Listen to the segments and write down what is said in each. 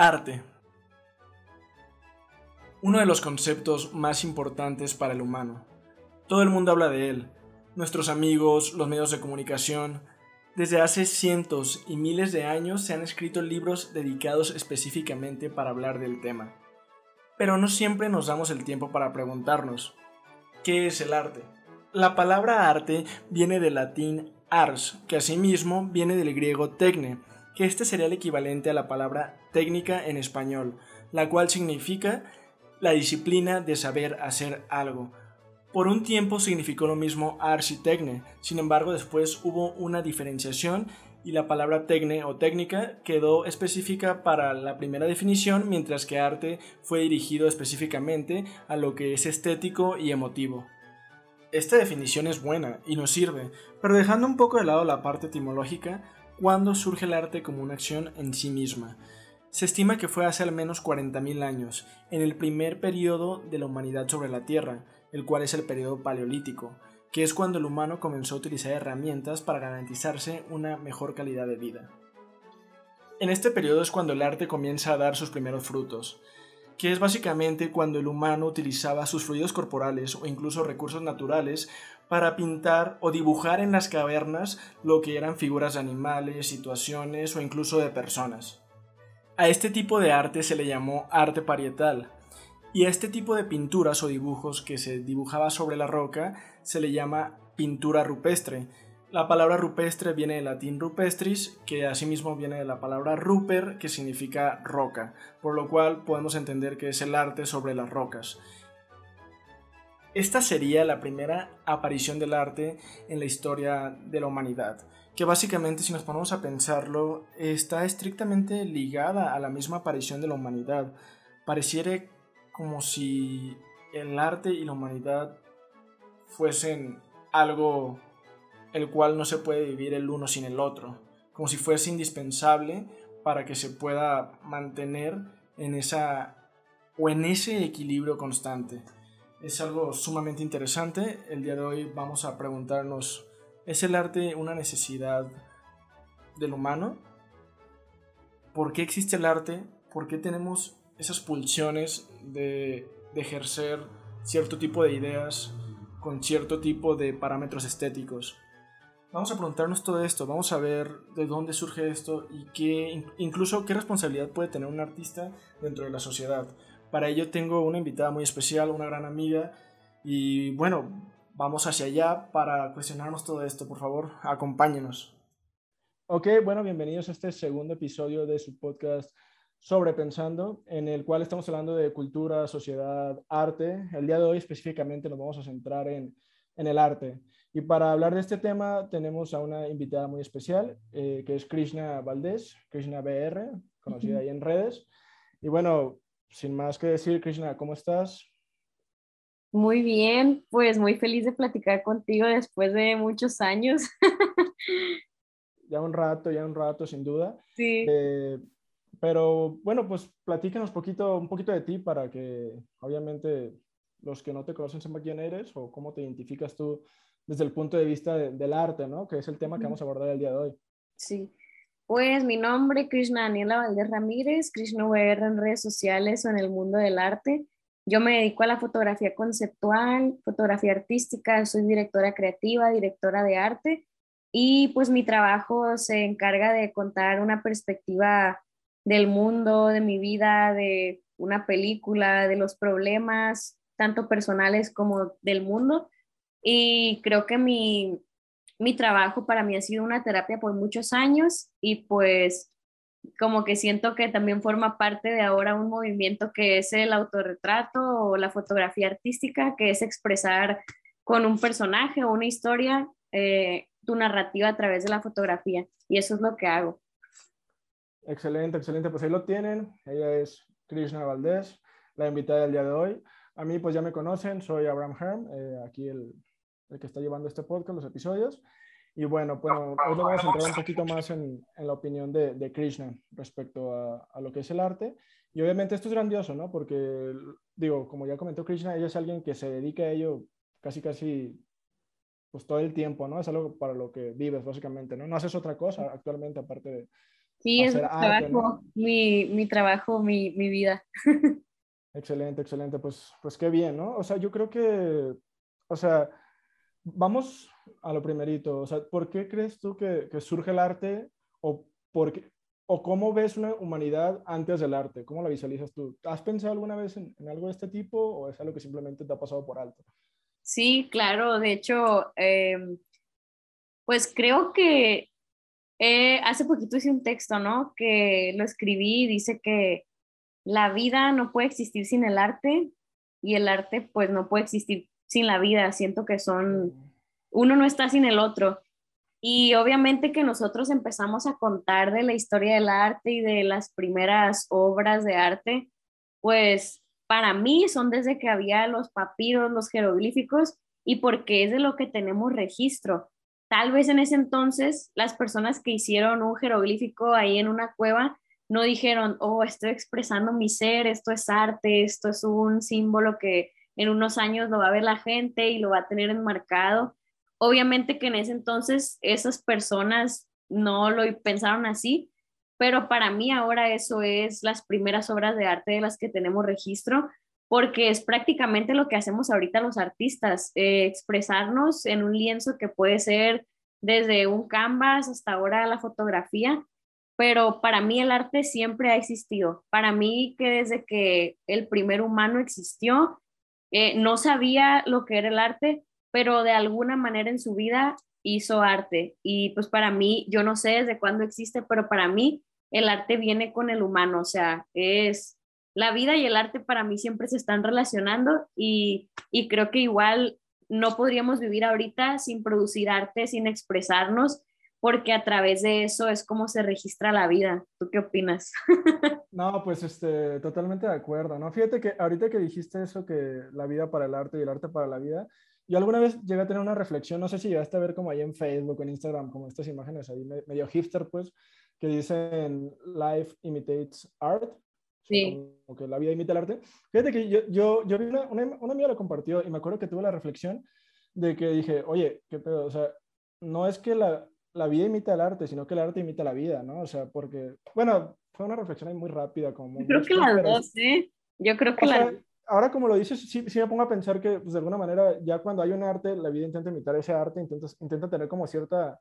Arte. Uno de los conceptos más importantes para el humano. Todo el mundo habla de él. Nuestros amigos, los medios de comunicación. Desde hace cientos y miles de años se han escrito libros dedicados específicamente para hablar del tema. Pero no siempre nos damos el tiempo para preguntarnos, ¿qué es el arte? La palabra arte viene del latín ars, que asimismo viene del griego tecne, que este sería el equivalente a la palabra técnica en español, la cual significa la disciplina de saber hacer algo. Por un tiempo significó lo mismo ars y tecne, sin embargo después hubo una diferenciación y la palabra tecne o técnica quedó específica para la primera definición, mientras que arte fue dirigido específicamente a lo que es estético y emotivo. Esta definición es buena y nos sirve, pero dejando un poco de lado la parte etimológica, cuándo surge el arte como una acción en sí misma. Se estima que fue hace al menos 40.000 años, en el primer periodo de la humanidad sobre la Tierra, el cual es el periodo paleolítico, que es cuando el humano comenzó a utilizar herramientas para garantizarse una mejor calidad de vida. En este periodo es cuando el arte comienza a dar sus primeros frutos, que es básicamente cuando el humano utilizaba sus fluidos corporales o incluso recursos naturales para pintar o dibujar en las cavernas lo que eran figuras de animales, situaciones o incluso de personas. A este tipo de arte se le llamó arte parietal, y a este tipo de pinturas o dibujos que se dibujaba sobre la roca se le llama pintura rupestre. La palabra rupestre viene del latín rupestris, que asimismo viene de la palabra ruper, que significa roca, por lo cual podemos entender que es el arte sobre las rocas. Esta sería la primera aparición del arte en la historia de la humanidad, que básicamente si nos ponemos a pensarlo está estrictamente ligada a la misma aparición de la humanidad. Pareciera como si el arte y la humanidad fuesen algo el cual no se puede vivir el uno sin el otro, como si fuese indispensable para que se pueda mantener en esa o en ese equilibrio constante es algo sumamente interesante. El día de hoy vamos a preguntarnos, ¿es el arte una necesidad del humano? ¿Por qué existe el arte? ¿Por qué tenemos esas pulsiones de, ejercer cierto tipo de ideas con cierto tipo de parámetros estéticos? Vamos a preguntarnos todo esto, vamos a ver de dónde surge esto y qué, incluso qué responsabilidad puede tener un artista dentro de la sociedad. Para ello tengo una invitada muy especial, una gran amiga, y bueno, vamos hacia allá para cuestionarnos todo esto. Por favor, acompáñenos. Ok, bueno, bienvenidos a este segundo episodio de su podcast Sobrepensando, en el cual estamos hablando de cultura, sociedad, arte. El día de hoy específicamente nos vamos a centrar en, en el arte. Y para hablar de este tema tenemos a una invitada muy especial, eh, que es Krishna Valdés, Krishna BR, conocida ahí en redes. Y bueno, sin más que decir, Krishna, ¿cómo estás? Muy bien, pues muy feliz de platicar contigo después de muchos años. ya un rato, ya un rato, sin duda. Sí. Eh, pero bueno, pues platícanos poquito, un poquito de ti para que obviamente los que no te conocen sepan quién eres o cómo te identificas tú desde el punto de vista del arte, ¿no? Que es el tema que vamos a abordar el día de hoy. Sí, pues mi nombre, Krishna Daniela Valdés Ramírez, Krishna VR en redes sociales o en el mundo del arte. Yo me dedico a la fotografía conceptual, fotografía artística, soy directora creativa, directora de arte y pues mi trabajo se encarga de contar una perspectiva del mundo, de mi vida, de una película, de los problemas, tanto personales como del mundo. Y creo que mi, mi trabajo para mí ha sido una terapia por muchos años y pues como que siento que también forma parte de ahora un movimiento que es el autorretrato o la fotografía artística, que es expresar con un personaje o una historia eh, tu narrativa a través de la fotografía. Y eso es lo que hago. Excelente, excelente. Pues ahí lo tienen. Ella es Krishna Valdés, la invitada del día de hoy. A mí pues ya me conocen, soy Abraham Herm, eh, aquí el, el que está llevando este podcast, los episodios. Y bueno, pues hoy nos vamos a entrar un poquito más en, en la opinión de, de, Krishna respecto a, a, lo que es el arte. Y obviamente esto es grandioso, ¿no? Porque, digo, como ya comentó Krishna, ella es alguien que se dedica a ello casi, casi, pues todo el tiempo, ¿no? Es algo para lo que vives, básicamente, ¿no? No haces otra cosa actualmente aparte de, Sí, es mi trabajo, mi, mi, trabajo, mi, mi vida. excelente, excelente. Pues, pues qué bien, ¿no? O sea, yo creo que, o sea, vamos a lo primerito. O sea, ¿por qué crees tú que, surge el arte o, por qué, o cómo ves una humanidad antes del arte? ¿Cómo la visualizas tú? ¿Has pensado alguna vez en, en algo de este tipo o es algo que simplemente te ha pasado por alto? Sí, claro. De hecho, em, pues creo que eh, hace poquito hice un texto, ¿no? Que lo escribí y dice que la vida no puede existir sin el arte y el arte pues no puede existir sin la vida. Siento que son, uno no está sin el otro. Y obviamente que nosotros empezamos a contar de la historia del arte y de las primeras obras de arte, pues para mí son desde que había los papiros, los jeroglíficos, y porque es de lo que tenemos registro. Tal vez en ese entonces las personas que hicieron un jeroglífico ahí en una cueva no dijeron, oh, estoy expresando mi ser, esto es arte, esto es un símbolo que en unos años lo va a ver la gente y lo va a tener enmarcado. Obviamente que en ese entonces esas personas no lo pensaron así, pero para mí ahora eso es las primeras obras de arte de las que tenemos registro, porque es prácticamente lo que hacemos ahorita los artistas, eh, expresarnos en un lienzo que puede ser desde un canvas hasta ahora la fotografía, pero para mí el arte siempre ha existido. Para mí que desde que el primer humano existió, eh, no sabía lo que era el arte, pero de alguna manera en su vida hizo arte. Y pues para mí, yo no sé desde cuándo existe, pero para mí el arte viene con el humano, o sea, es la vida y el arte para mí siempre se están relacionando y, y creo que igual no podríamos vivir ahorita sin producir arte, sin expresarnos, porque a través de eso es como se registra la vida. ¿Tú qué opinas? no, pues este, totalmente de acuerdo, ¿no? Fíjate que ahorita que dijiste eso, que la vida para el arte y el arte para la vida, yo alguna vez llegué a tener una reflexión, no sé si llegaste a ver como ahí en Facebook en Instagram, como estas imágenes ahí medio hipster, pues, que dicen Life imitates art. Sí. Como que la vida imita el arte. Fíjate que yo, yo, yo vi una, una, una, amiga lo compartió y me acuerdo que tuve la reflexión de que dije, oye, qué pedo, o sea, no es que la, la vida imita el arte, sino que el arte imita la vida, ¿no? O sea, porque, bueno, fue una reflexión ahí muy rápida. Como yo creo que las dos, ¿eh? Yo creo que la... Ahora, como lo dices, sí, sí, me pongo a pensar que, pues, de alguna manera, ya cuando hay un arte, la vida intenta imitar ese arte, intenta, intenta tener como cierta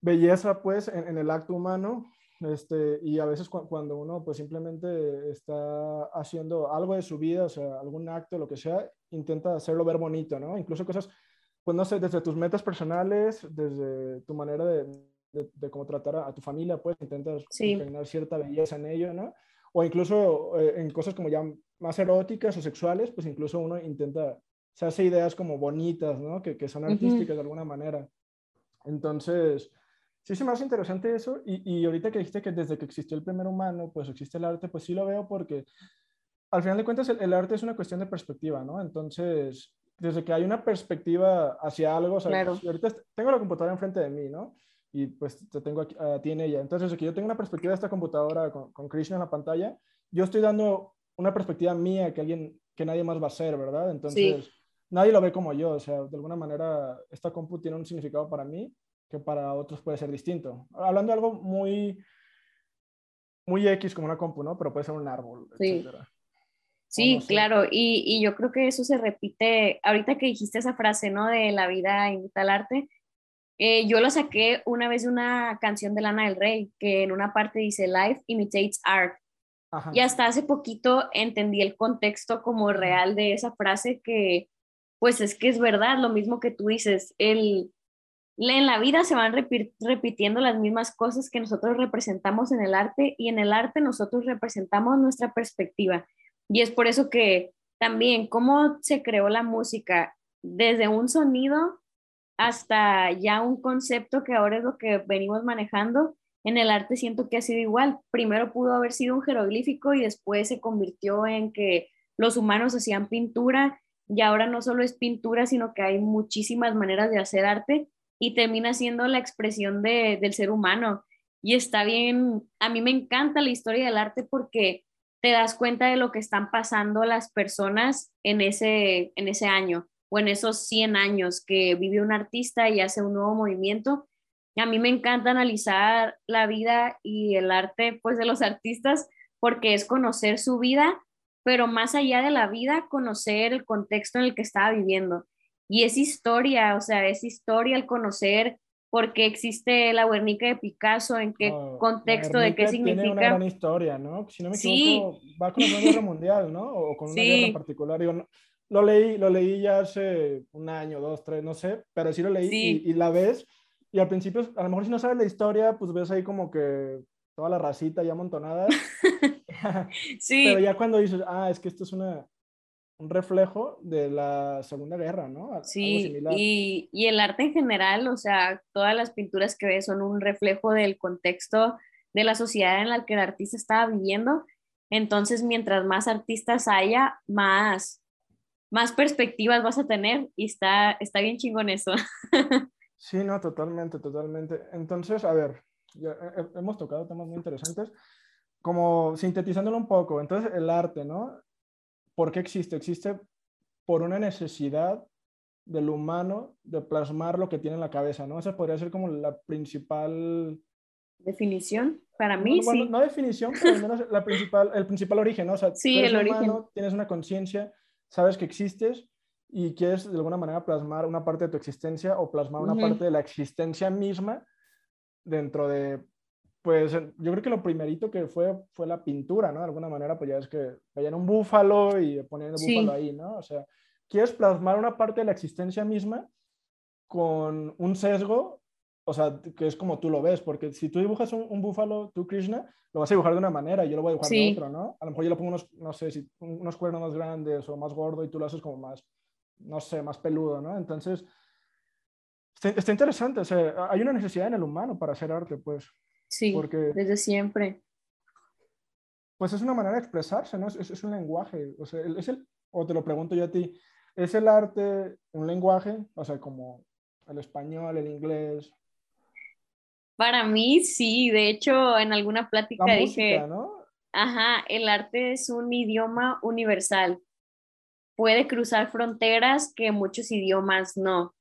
belleza, pues, en, el acto humano, este, y a veces cuando uno pues simplemente está haciendo algo de su vida, o sea, algún acto, lo que sea, intenta hacerlo ver bonito, ¿no? Incluso cosas, pues no sé, desde tus metas personales, desde tu manera de, de, cómo tratar a, tu familia, pues intentas tener cierta belleza en ello, ¿no? O incluso eh, en cosas como ya más eróticas o sexuales, pues incluso uno intenta, se hace ideas como bonitas, ¿no? Que, que son artísticas de alguna manera. Entonces, Sí, se me hace interesante eso. Y, y, ahorita que dijiste que desde que existió el primer humano, pues existe el arte, pues sí lo veo porque al final de cuentas el, arte es una cuestión de perspectiva, ¿no? Entonces, desde que hay una perspectiva hacia algo, o sea, claro. ahorita tengo la computadora enfrente de mí, ¿no? Y pues te tengo aquí, a ti en ella. Entonces, desde que yo tengo una perspectiva de esta computadora con, con Krishna en la pantalla, yo estoy dando una perspectiva mía que alguien, que nadie más va a hacer, ¿verdad? Entonces, nadie lo ve como yo, o sea, de alguna manera esta compu tiene un significado para mí que para otros puede ser distinto. Hablando de algo muy, muy X como una compu, ¿no? Pero puede ser un árbol, sí. Sí, claro, y, y, yo creo que eso se repite, ahorita que dijiste esa frase, ¿no? De la vida imita al arte, eh, yo lo saqué una vez de una canción de Lana del Rey, que en una parte dice, Life imitates art. Y hasta hace poquito entendí el contexto como real de esa frase que, pues es que es verdad, lo mismo que tú dices, el, en la vida se van repitiendo las mismas cosas que nosotros representamos en el arte y en el arte nosotros representamos nuestra perspectiva. Y es por eso que también cómo se creó la música desde un sonido hasta ya un concepto que ahora es lo que venimos manejando. En el arte siento que ha sido igual. Primero pudo haber sido un jeroglífico y después se convirtió en que los humanos hacían pintura y ahora no solo es pintura, sino que hay muchísimas maneras de hacer arte y termina siendo la expresión de, del ser humano. Y está bien, a mí me encanta la historia del arte porque te das cuenta de lo que están pasando las personas en ese, en ese año o en esos 100 años que vive un artista y hace un nuevo movimiento. a mí me encanta analizar la vida y el arte pues de los artistas porque es conocer su vida, pero más allá de la vida, conocer el contexto en el que estaba viviendo. Y es historia, o sea, es historia el conocer por qué existe la Guernica de Picasso, en qué contexto, de qué significa. Tiene una gran historia, ¿no? Si no me equivoco, va con la guerra mundial, ¿no? O con una guerra en particular. Digo, lo leí, lo leí ya hace un año, dos, tres, no sé, pero sí lo leí y, y, la ves. Y al principio, a lo mejor si no sabes la historia, pues ves ahí como que toda la racita ya amontonada. sí. Pero ya cuando dices, ah, es que esto es una, un reflejo de la Segunda Guerra, ¿no? Sí, y, y, el arte en general, o sea, todas las pinturas que ves son un reflejo del contexto de la sociedad en la que el artista estaba viviendo. Entonces, mientras más artistas haya, más, más perspectivas vas a tener y está, está bien chingón eso. sí, no, totalmente, totalmente. Entonces, a ver, ya hemos tocado temas muy interesantes. Como sintetizándolo un poco, entonces el arte, ¿no? ¿Por qué existe? Existe por una necesidad del humano de plasmar lo que tiene en la cabeza, ¿no? Esa podría ser como la principal... Definición, para mí, sí. No definición, pero al menos la principal, el principal origen, ¿no? O sea, sí, el origen. tienes una conciencia, sabes que existes y quieres de alguna manera plasmar una parte de tu existencia o plasmar una parte de la existencia misma dentro de pues yo creo que lo primerito que fue fue la pintura, ¿no? De alguna manera, pues ya es que veían un búfalo y ponían el búfalo ahí, ¿no? O sea, quieres plasmar una parte de la existencia misma con un sesgo, o sea, que es como tú lo ves, porque si tú dibujas un, búfalo, tú, Krishna, lo vas a dibujar de una manera y yo lo voy a dibujar de otra, ¿no? A lo mejor yo le pongo unos, no sé, si, unos cuernos más grandes o más gordo y tú lo haces como más, no sé, más peludo, ¿no? Entonces, está, está interesante, o sea, hay una necesidad en el humano para hacer arte, pues. Sí, porque, desde siempre. Pues es una manera de expresarse, ¿no? Es, es un lenguaje. O sea, es el, o te lo pregunto yo a ti, ¿es el arte un lenguaje? O sea, como el español, el inglés. Para mí sí, de hecho en alguna plática dije, ¿no? ajá, el arte es un idioma universal. Puede cruzar fronteras que muchos idiomas no.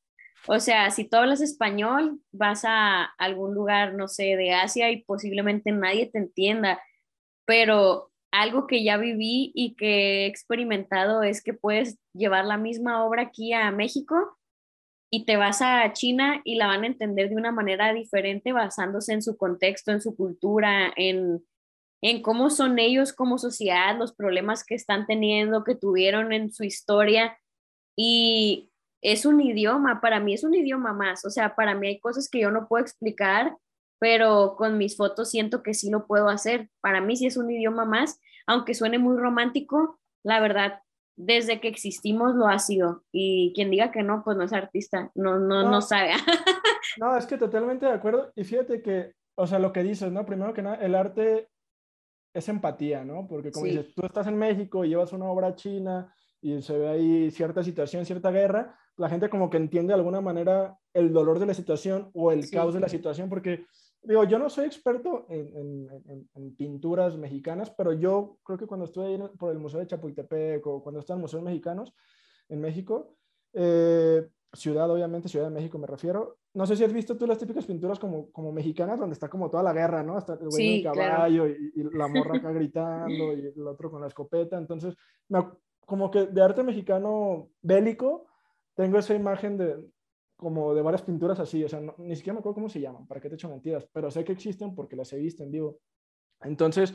O sea, si tú hablas español, vas a algún lugar, no sé, de Asia y posiblemente nadie te entienda, pero algo que ya viví y que he experimentado es que puedes llevar la misma obra aquí a México y te vas a China y la van a entender de una manera diferente basándose en su contexto, en su cultura, en, en cómo son ellos como sociedad, los problemas que están teniendo, que tuvieron en su historia. Y es un idioma, para mí es un idioma más, o sea, para mí hay cosas que yo no puedo explicar, pero con mis fotos siento que sí lo puedo hacer. Para mí sí es un idioma más, aunque suene muy romántico, la verdad, desde que existimos lo ha sido. Y quien diga que no, pues no es artista, no, no, no, sabe. no, es que totalmente de acuerdo. Y fíjate que, o sea, lo que dices, ¿no? Primero que nada, el arte es empatía, ¿no? Porque como dices, tú estás en México y llevas una obra china y se ve ahí cierta situación, cierta guerra, la gente como que entiende de alguna manera el dolor de la situación o el caos de la situación, porque digo, yo no soy experto en, en, pinturas mexicanas, pero yo creo que cuando estuve ahí por el Museo de Chapultepec o cuando estaba en Museos Mexicanos en México, eh, ciudad obviamente, Ciudad de México me refiero, no sé si has visto tú las típicas pinturas como, como mexicanas, donde está como toda la guerra, ¿no? Está el güey en el caballo y, la morra acá gritando y el otro con la escopeta, entonces, como que de arte mexicano bélico, tengo esa imagen de como de varias pinturas así, o sea, ni siquiera me acuerdo cómo se llaman, para qué te echo mentiras, pero sé que existen porque las he visto en vivo. Entonces,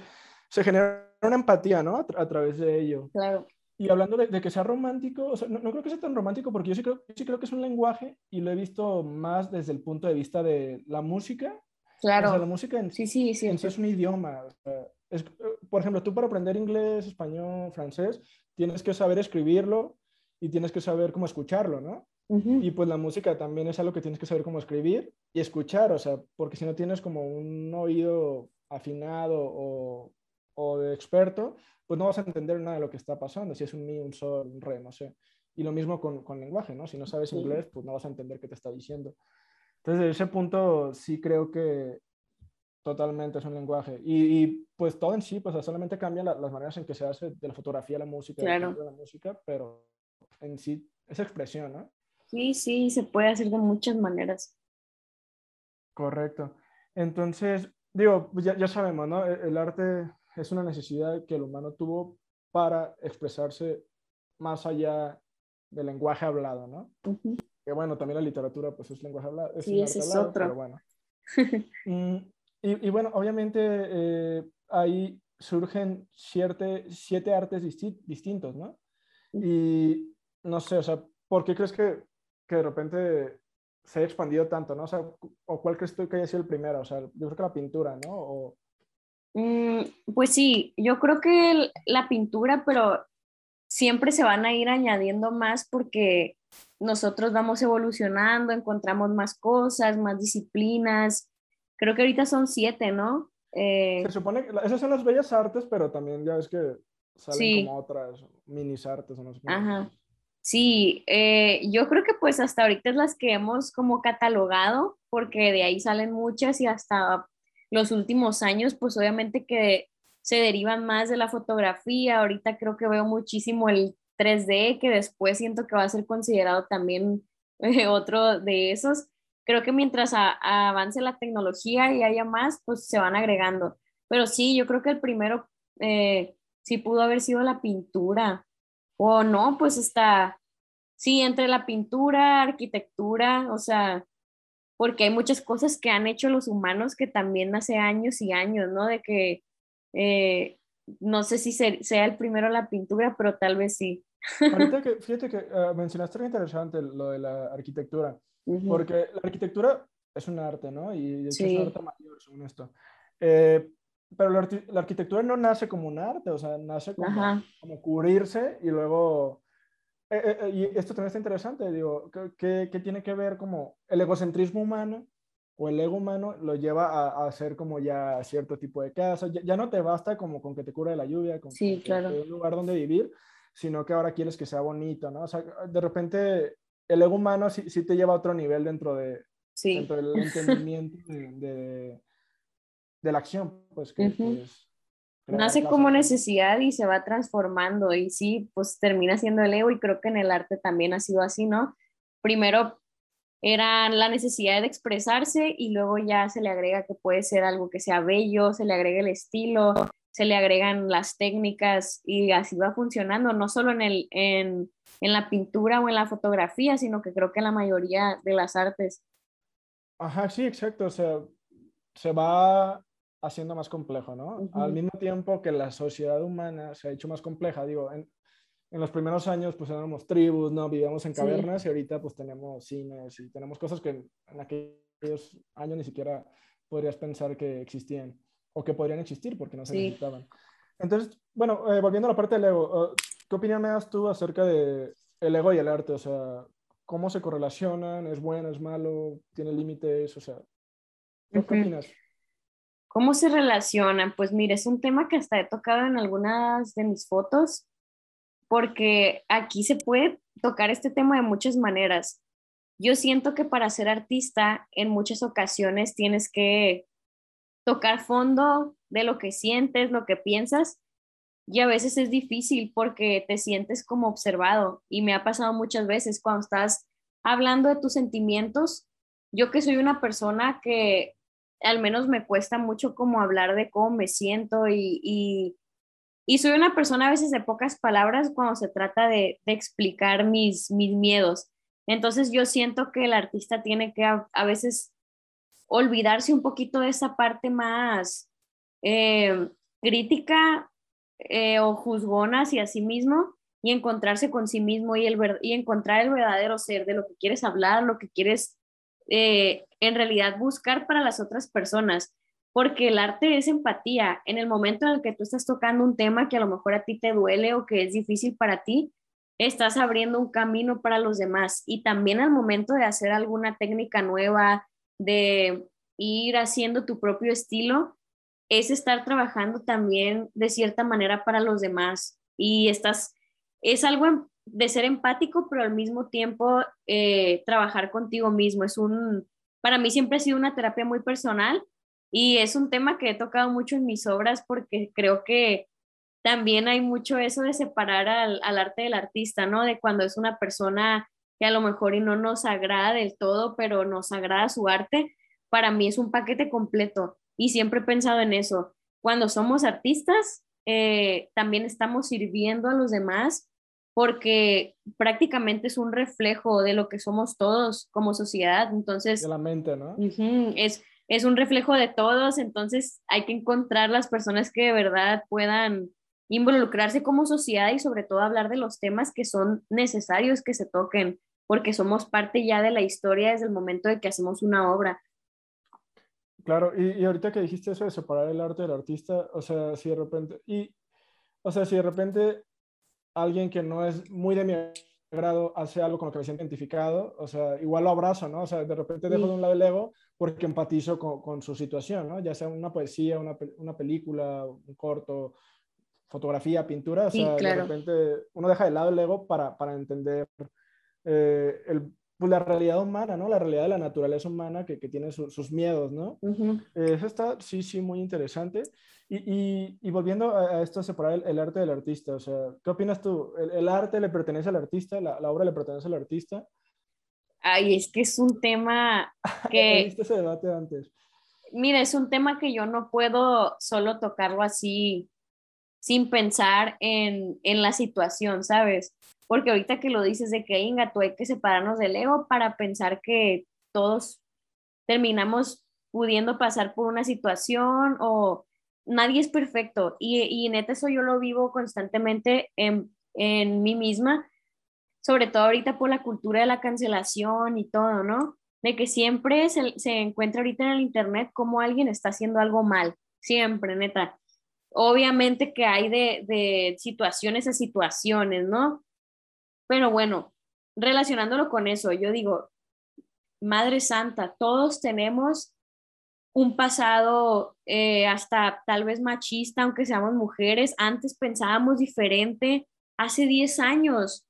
se genera una empatía, ¿no? A, través de ello. Claro. Y hablando de, que sea romántico, o sea, no, creo que sea tan romántico porque yo sí, creo, sí creo que es un lenguaje y lo he visto más desde el punto de vista de la música. Claro. O sea, la música en sí, sí, sí, es un idioma. es, por ejemplo, tú para aprender inglés, español, francés, tienes que saber escribirlo y tienes que saber cómo escucharlo, ¿no? Y pues la música también es algo que tienes que saber cómo escribir y escuchar, o sea, porque si no tienes como un oído afinado o, o de experto, pues no vas a entender nada de lo que está pasando, si es un mi, un sol, un re, no sé. Y lo mismo con, con lenguaje, ¿no? Si no sabes inglés, pues no vas a entender qué te está diciendo. Entonces, de ese punto sí creo que totalmente es un lenguaje. Y, y pues todo en sí, pues solamente cambian las maneras en que se hace de la fotografía a la música, claro. de la música, pero en sí, esa expresión, ¿no? Sí, sí, se puede hacer de muchas maneras. Correcto. Entonces, digo, pues ya, ya sabemos, ¿no? E, el, arte es una necesidad que el humano tuvo para expresarse más allá del lenguaje hablado, ¿no? Que bueno, también la literatura pues es lenguaje hablado. Es sí, ese es otro. Pero bueno. Mm, y, y, bueno, obviamente eh, ahí surgen siete, siete artes distintos, ¿no? Y no sé, o sea, ¿por qué crees que, que de repente se ha expandido tanto, ¿no? O sea, ¿o cuál crees tú que haya sido el primero? O sea, yo creo que la pintura, ¿no? Mm, pues sí, yo creo que la pintura, pero siempre se van a ir añadiendo más porque nosotros vamos evolucionando, encontramos más cosas, más disciplinas. Creo que ahorita son siete, ¿no? Eh, se supone que esas son las bellas artes, pero también ya es que salen como otras minis artes. No Ajá. Sí, eh, yo creo que pues hasta ahorita es las que hemos como catalogado, porque de ahí salen muchas y hasta los últimos años, pues obviamente que se derivan más de la fotografía. Ahorita creo que veo muchísimo el 3D, que después siento que va a ser considerado también eh, otro de esos. Creo que mientras avance la tecnología y haya más, pues se van agregando. Pero sí, yo creo que el primero eh, sí pudo haber sido la pintura. O no, pues está, sí, entre la pintura, arquitectura, o sea, porque hay muchas cosas que han hecho los humanos que también hace años y años, ¿no? De que, eh, no sé si sea el primero la pintura, pero tal vez sí. Ahorita que, fíjate que uh, mencionaste algo interesante, lo de la arquitectura, porque la arquitectura es un arte, ¿no? Y de hecho es un arte mayor, según esto. Eh, pero la, la, arquitectura no nace como un arte, o sea, nace como, como cubrirse y luego eh, eh, eh, y esto también está interesante, digo, ¿qué, ¿qué, tiene que ver como el egocentrismo humano o el ego humano lo lleva a, a hacer como ya cierto tipo de casa? Ya, no te basta como con que te cure la lluvia, con, sí, claro. un lugar donde vivir, sino que ahora quieres que sea bonito, ¿no? O sea, de repente el ego humano sí, sí te lleva a otro nivel dentro, de, sí. dentro del entendimiento de, de, de, la acción, pues que, Nace como necesidad y se va transformando y sí, pues termina siendo el ego y creo que en el arte también ha sido así, ¿no? Primero era la necesidad de expresarse y luego ya se le agrega que puede ser algo que sea bello, se le agrega el estilo, se le agregan las técnicas y así va funcionando, no solo en, el, en, en la pintura o en la fotografía, sino que creo que en la mayoría de las artes. Ajá, sí, exacto, o sea, se va haciendo más complejo, ¿no? Al mismo tiempo que la sociedad humana se ha hecho más compleja, digo, en, en los primeros años pues éramos tribus, ¿no? Vivíamos en cavernas y ahorita pues tenemos cines y tenemos cosas que en, aquellos años ni siquiera podrías pensar que existían o que podrían existir porque no se necesitaban. Entonces, bueno, eh, volviendo a la parte del ego, eh, ¿qué opinión me das tú acerca de el ego y el arte? O sea, ¿cómo se correlacionan? ¿Es bueno, es malo? ¿Tiene límites? O sea, ¿qué, ¿qué opinas? ¿Cómo se relacionan? Pues mire, es un tema que hasta he tocado en algunas de mis fotos, porque aquí se puede tocar este tema de muchas maneras. Yo siento que para ser artista en muchas ocasiones tienes que tocar fondo de lo que sientes, lo que piensas, y a veces es difícil porque te sientes como observado. Y me ha pasado muchas veces cuando estás hablando de tus sentimientos, yo que soy una persona que al menos me cuesta mucho como hablar de cómo me siento y, y, soy una persona a veces de pocas palabras cuando se trata de, explicar mis, mis miedos. Entonces yo siento que el artista tiene que a, veces olvidarse un poquito de esa parte más eh, crítica eh, o juzgona hacia sí mismo y encontrarse con sí mismo y, el, y encontrar el verdadero ser de lo que quieres hablar, lo que quieres eh, en realidad buscar para las otras personas, porque el arte es empatía. En el momento en el que tú estás tocando un tema que a lo mejor a ti te duele o que es difícil para ti, estás abriendo un camino para los demás. Y también al momento de hacer alguna técnica nueva, de ir haciendo tu propio estilo, es estar trabajando también de cierta manera para los demás. Y estás, es algo de ser empático, pero al mismo tiempo eh, trabajar contigo mismo. Es un, para mí siempre ha sido una terapia muy personal y es un tema que he tocado mucho en mis obras porque creo que también hay mucho eso de separar al, al arte del artista, ¿no? De cuando es una persona que a lo mejor y no nos agrada del todo, pero nos agrada su arte, para mí es un paquete completo y siempre he pensado en eso. Cuando somos artistas, eh, también estamos sirviendo a los demás porque prácticamente es un reflejo de lo que somos todos como sociedad. Entonces, de la mente, ¿no? es, es un reflejo de todos, entonces hay que encontrar las personas que de verdad puedan involucrarse como sociedad y sobre todo hablar de los temas que son necesarios que se toquen, porque somos parte ya de la historia desde el momento de que hacemos una obra. Claro, y, y ahorita que dijiste eso de separar el arte del artista, o sea, si de repente, y, o sea, si de repente alguien que no es muy de mi grado hace algo con lo que me siento identificado, o sea, igual lo abrazo, ¿no? O sea, de repente dejo de un lado el ego porque empatizo con, con su situación, ¿no? Ya sea una poesía, una, una, película, un corto, fotografía, pintura, o sea, de repente uno deja de lado el ego para, para entender eh, el, pues, la realidad humana, ¿no? La realidad de la naturaleza humana que, que tiene sus miedos, ¿no? eso está, sí, sí, muy interesante. Y, y, volviendo a, esto, separar el, arte del artista, o sea, ¿qué opinas tú? ¿El, arte le pertenece al artista? La, ¿La, obra le pertenece al artista? Ay, es que es un tema que... ¿Viste ese debate antes? Mira, es un tema que yo no puedo solo tocarlo así sin pensar en, en la situación, ¿sabes? Porque ahorita que lo dices de que, Inga, tú hay que separarnos del ego para pensar que todos terminamos pudiendo pasar por una situación o nadie es perfecto y, y neta eso yo lo vivo constantemente en, en mí misma, sobre todo ahorita por la cultura de la cancelación y todo, ¿no? De que siempre se, se encuentra ahorita en el Internet como alguien está haciendo algo mal, siempre, neta. Obviamente que hay de, de situaciones a situaciones, ¿no? Pero bueno, relacionándolo con eso, yo digo, Madre Santa, todos tenemos un pasado eh, hasta tal vez machista, aunque seamos mujeres. Antes pensábamos diferente. Hace 10 años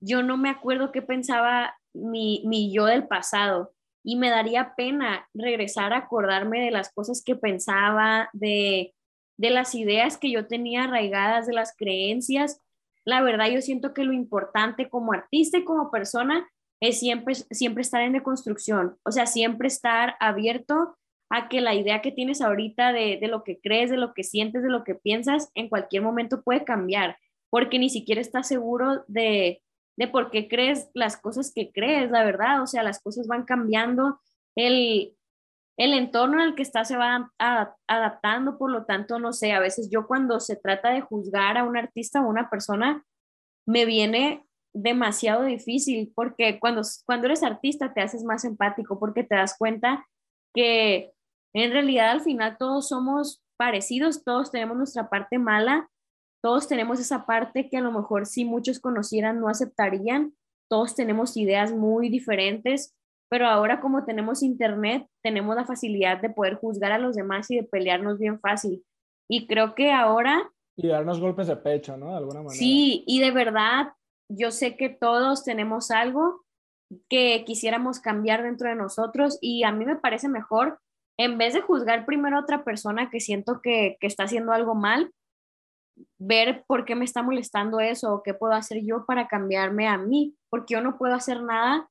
yo no me acuerdo qué pensaba mi, mi yo del pasado y me daría pena regresar a acordarme de las cosas que pensaba, de, de las ideas que yo tenía arraigadas, de las creencias. La verdad, yo siento que lo importante como artista y como persona es siempre, siempre estar en deconstrucción, o sea, siempre estar abierto a que la idea que tienes ahorita de, de, lo que crees, de lo que sientes, de lo que piensas, en cualquier momento puede cambiar, porque ni siquiera estás seguro de, de por qué crees las cosas que crees, la verdad, o sea, las cosas van cambiando, el, el entorno en el que estás se va adaptando, por lo tanto, no sé, a veces yo cuando se trata de juzgar a un artista o una persona, me viene demasiado difícil, porque cuando, cuando eres artista te haces más empático, porque te das cuenta que en realidad al final todos somos parecidos, todos tenemos nuestra parte mala, todos tenemos esa parte que a lo mejor si muchos conocieran no aceptarían, todos tenemos ideas muy diferentes, pero ahora como tenemos internet, tenemos la facilidad de poder juzgar a los demás y de pelearnos bien fácil. Y creo que ahora... Y darnos golpes de pecho, ¿no? De alguna manera. Sí, y de verdad, yo sé que todos tenemos algo que quisiéramos cambiar dentro de nosotros y a mí me parece mejor en vez de juzgar primero a otra persona que siento que, que está haciendo algo mal, ver por qué me está molestando eso o qué puedo hacer yo para cambiarme a mí, porque yo no puedo hacer nada,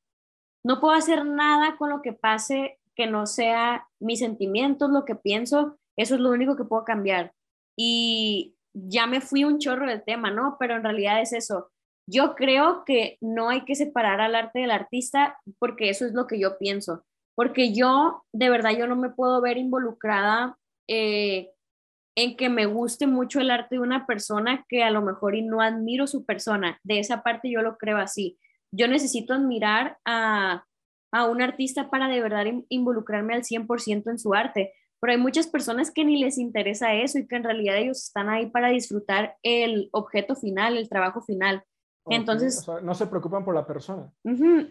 no puedo hacer nada con lo que pase que no sea mis sentimientos, lo que pienso, eso es lo único que puedo cambiar. Y ya me fui un chorro del tema, ¿no? Pero en realidad es eso. Yo creo que no hay que separar al arte del artista porque eso es lo que yo pienso porque yo, de verdad, yo no me puedo ver involucrada eh, en que me guste mucho el arte de una persona que a lo mejor y no admiro su persona. De esa parte yo lo creo así. Yo necesito admirar a, a un artista para de verdad involucrarme al 100% en su arte. Pero hay muchas personas que ni les interesa eso y que en realidad ellos están ahí para disfrutar el objeto final, el trabajo final. Entonces, no se preocupan por la persona.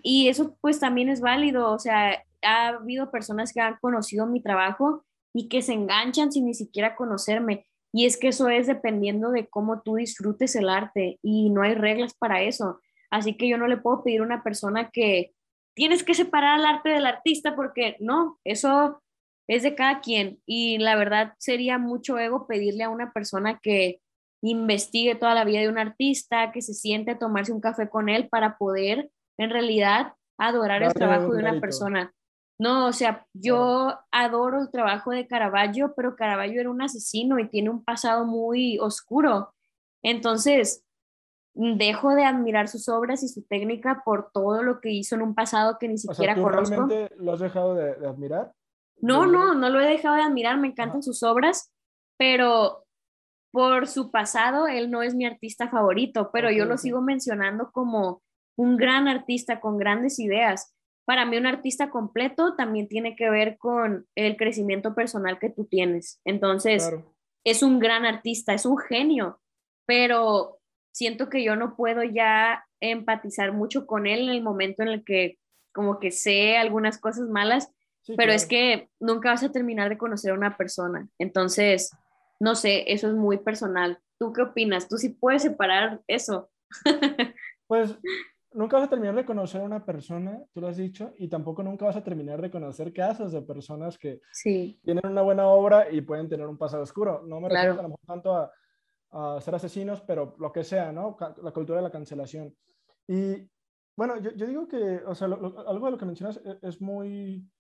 y eso pues también es válido, o sea, ha habido personas que han conocido mi trabajo y que se enganchan sin ni siquiera conocerme. Y es que eso es dependiendo de cómo tú disfrutes el arte y no hay reglas para eso. Así que yo no le puedo pedir a una persona que tienes que separar al arte del artista porque no, eso es de cada quien. Y la verdad sería mucho ego pedirle a una persona que investigue toda la vida de un artista, que se siente a tomarse un café con él para poder en realidad adorar el trabajo de una persona. No, o sea, yo adoro el trabajo de Caravaggio, pero Caravaggio era un asesino y tiene un pasado muy oscuro. Entonces, dejo de admirar sus obras y su técnica por todo lo que hizo en un pasado que ni siquiera o sea, ¿tú conozco. realmente lo has dejado de, de admirar? No, no, no lo he dejado de admirar, me encantan sus obras, pero por su pasado, él no es mi artista favorito, pero yo lo sigo mencionando como un gran artista con grandes ideas. Para mí un artista completo también tiene que ver con el crecimiento personal que tú tienes. Entonces, Claro. es un gran artista, es un genio, pero siento que yo no puedo ya empatizar mucho con él en el momento en el que como que sé algunas cosas malas, Sí, pero es claro. que nunca vas a terminar de conocer a una persona. Entonces, no sé, eso es muy personal. ¿Tú qué opinas? ¿Tú sí puedes separar eso? Pues nunca vas a terminar de conocer a una persona, tú lo has dicho, y tampoco nunca vas a terminar de conocer casos de personas que Sí, tienen una buena obra y pueden tener un pasado oscuro. No me refiero Claro. a lo mejor tanto a, a ser asesinos, pero lo que sea, ¿no? La cultura de la cancelación. Y bueno, yo, digo que, o sea, lo- lo- algo de lo que mencionas e- es muy,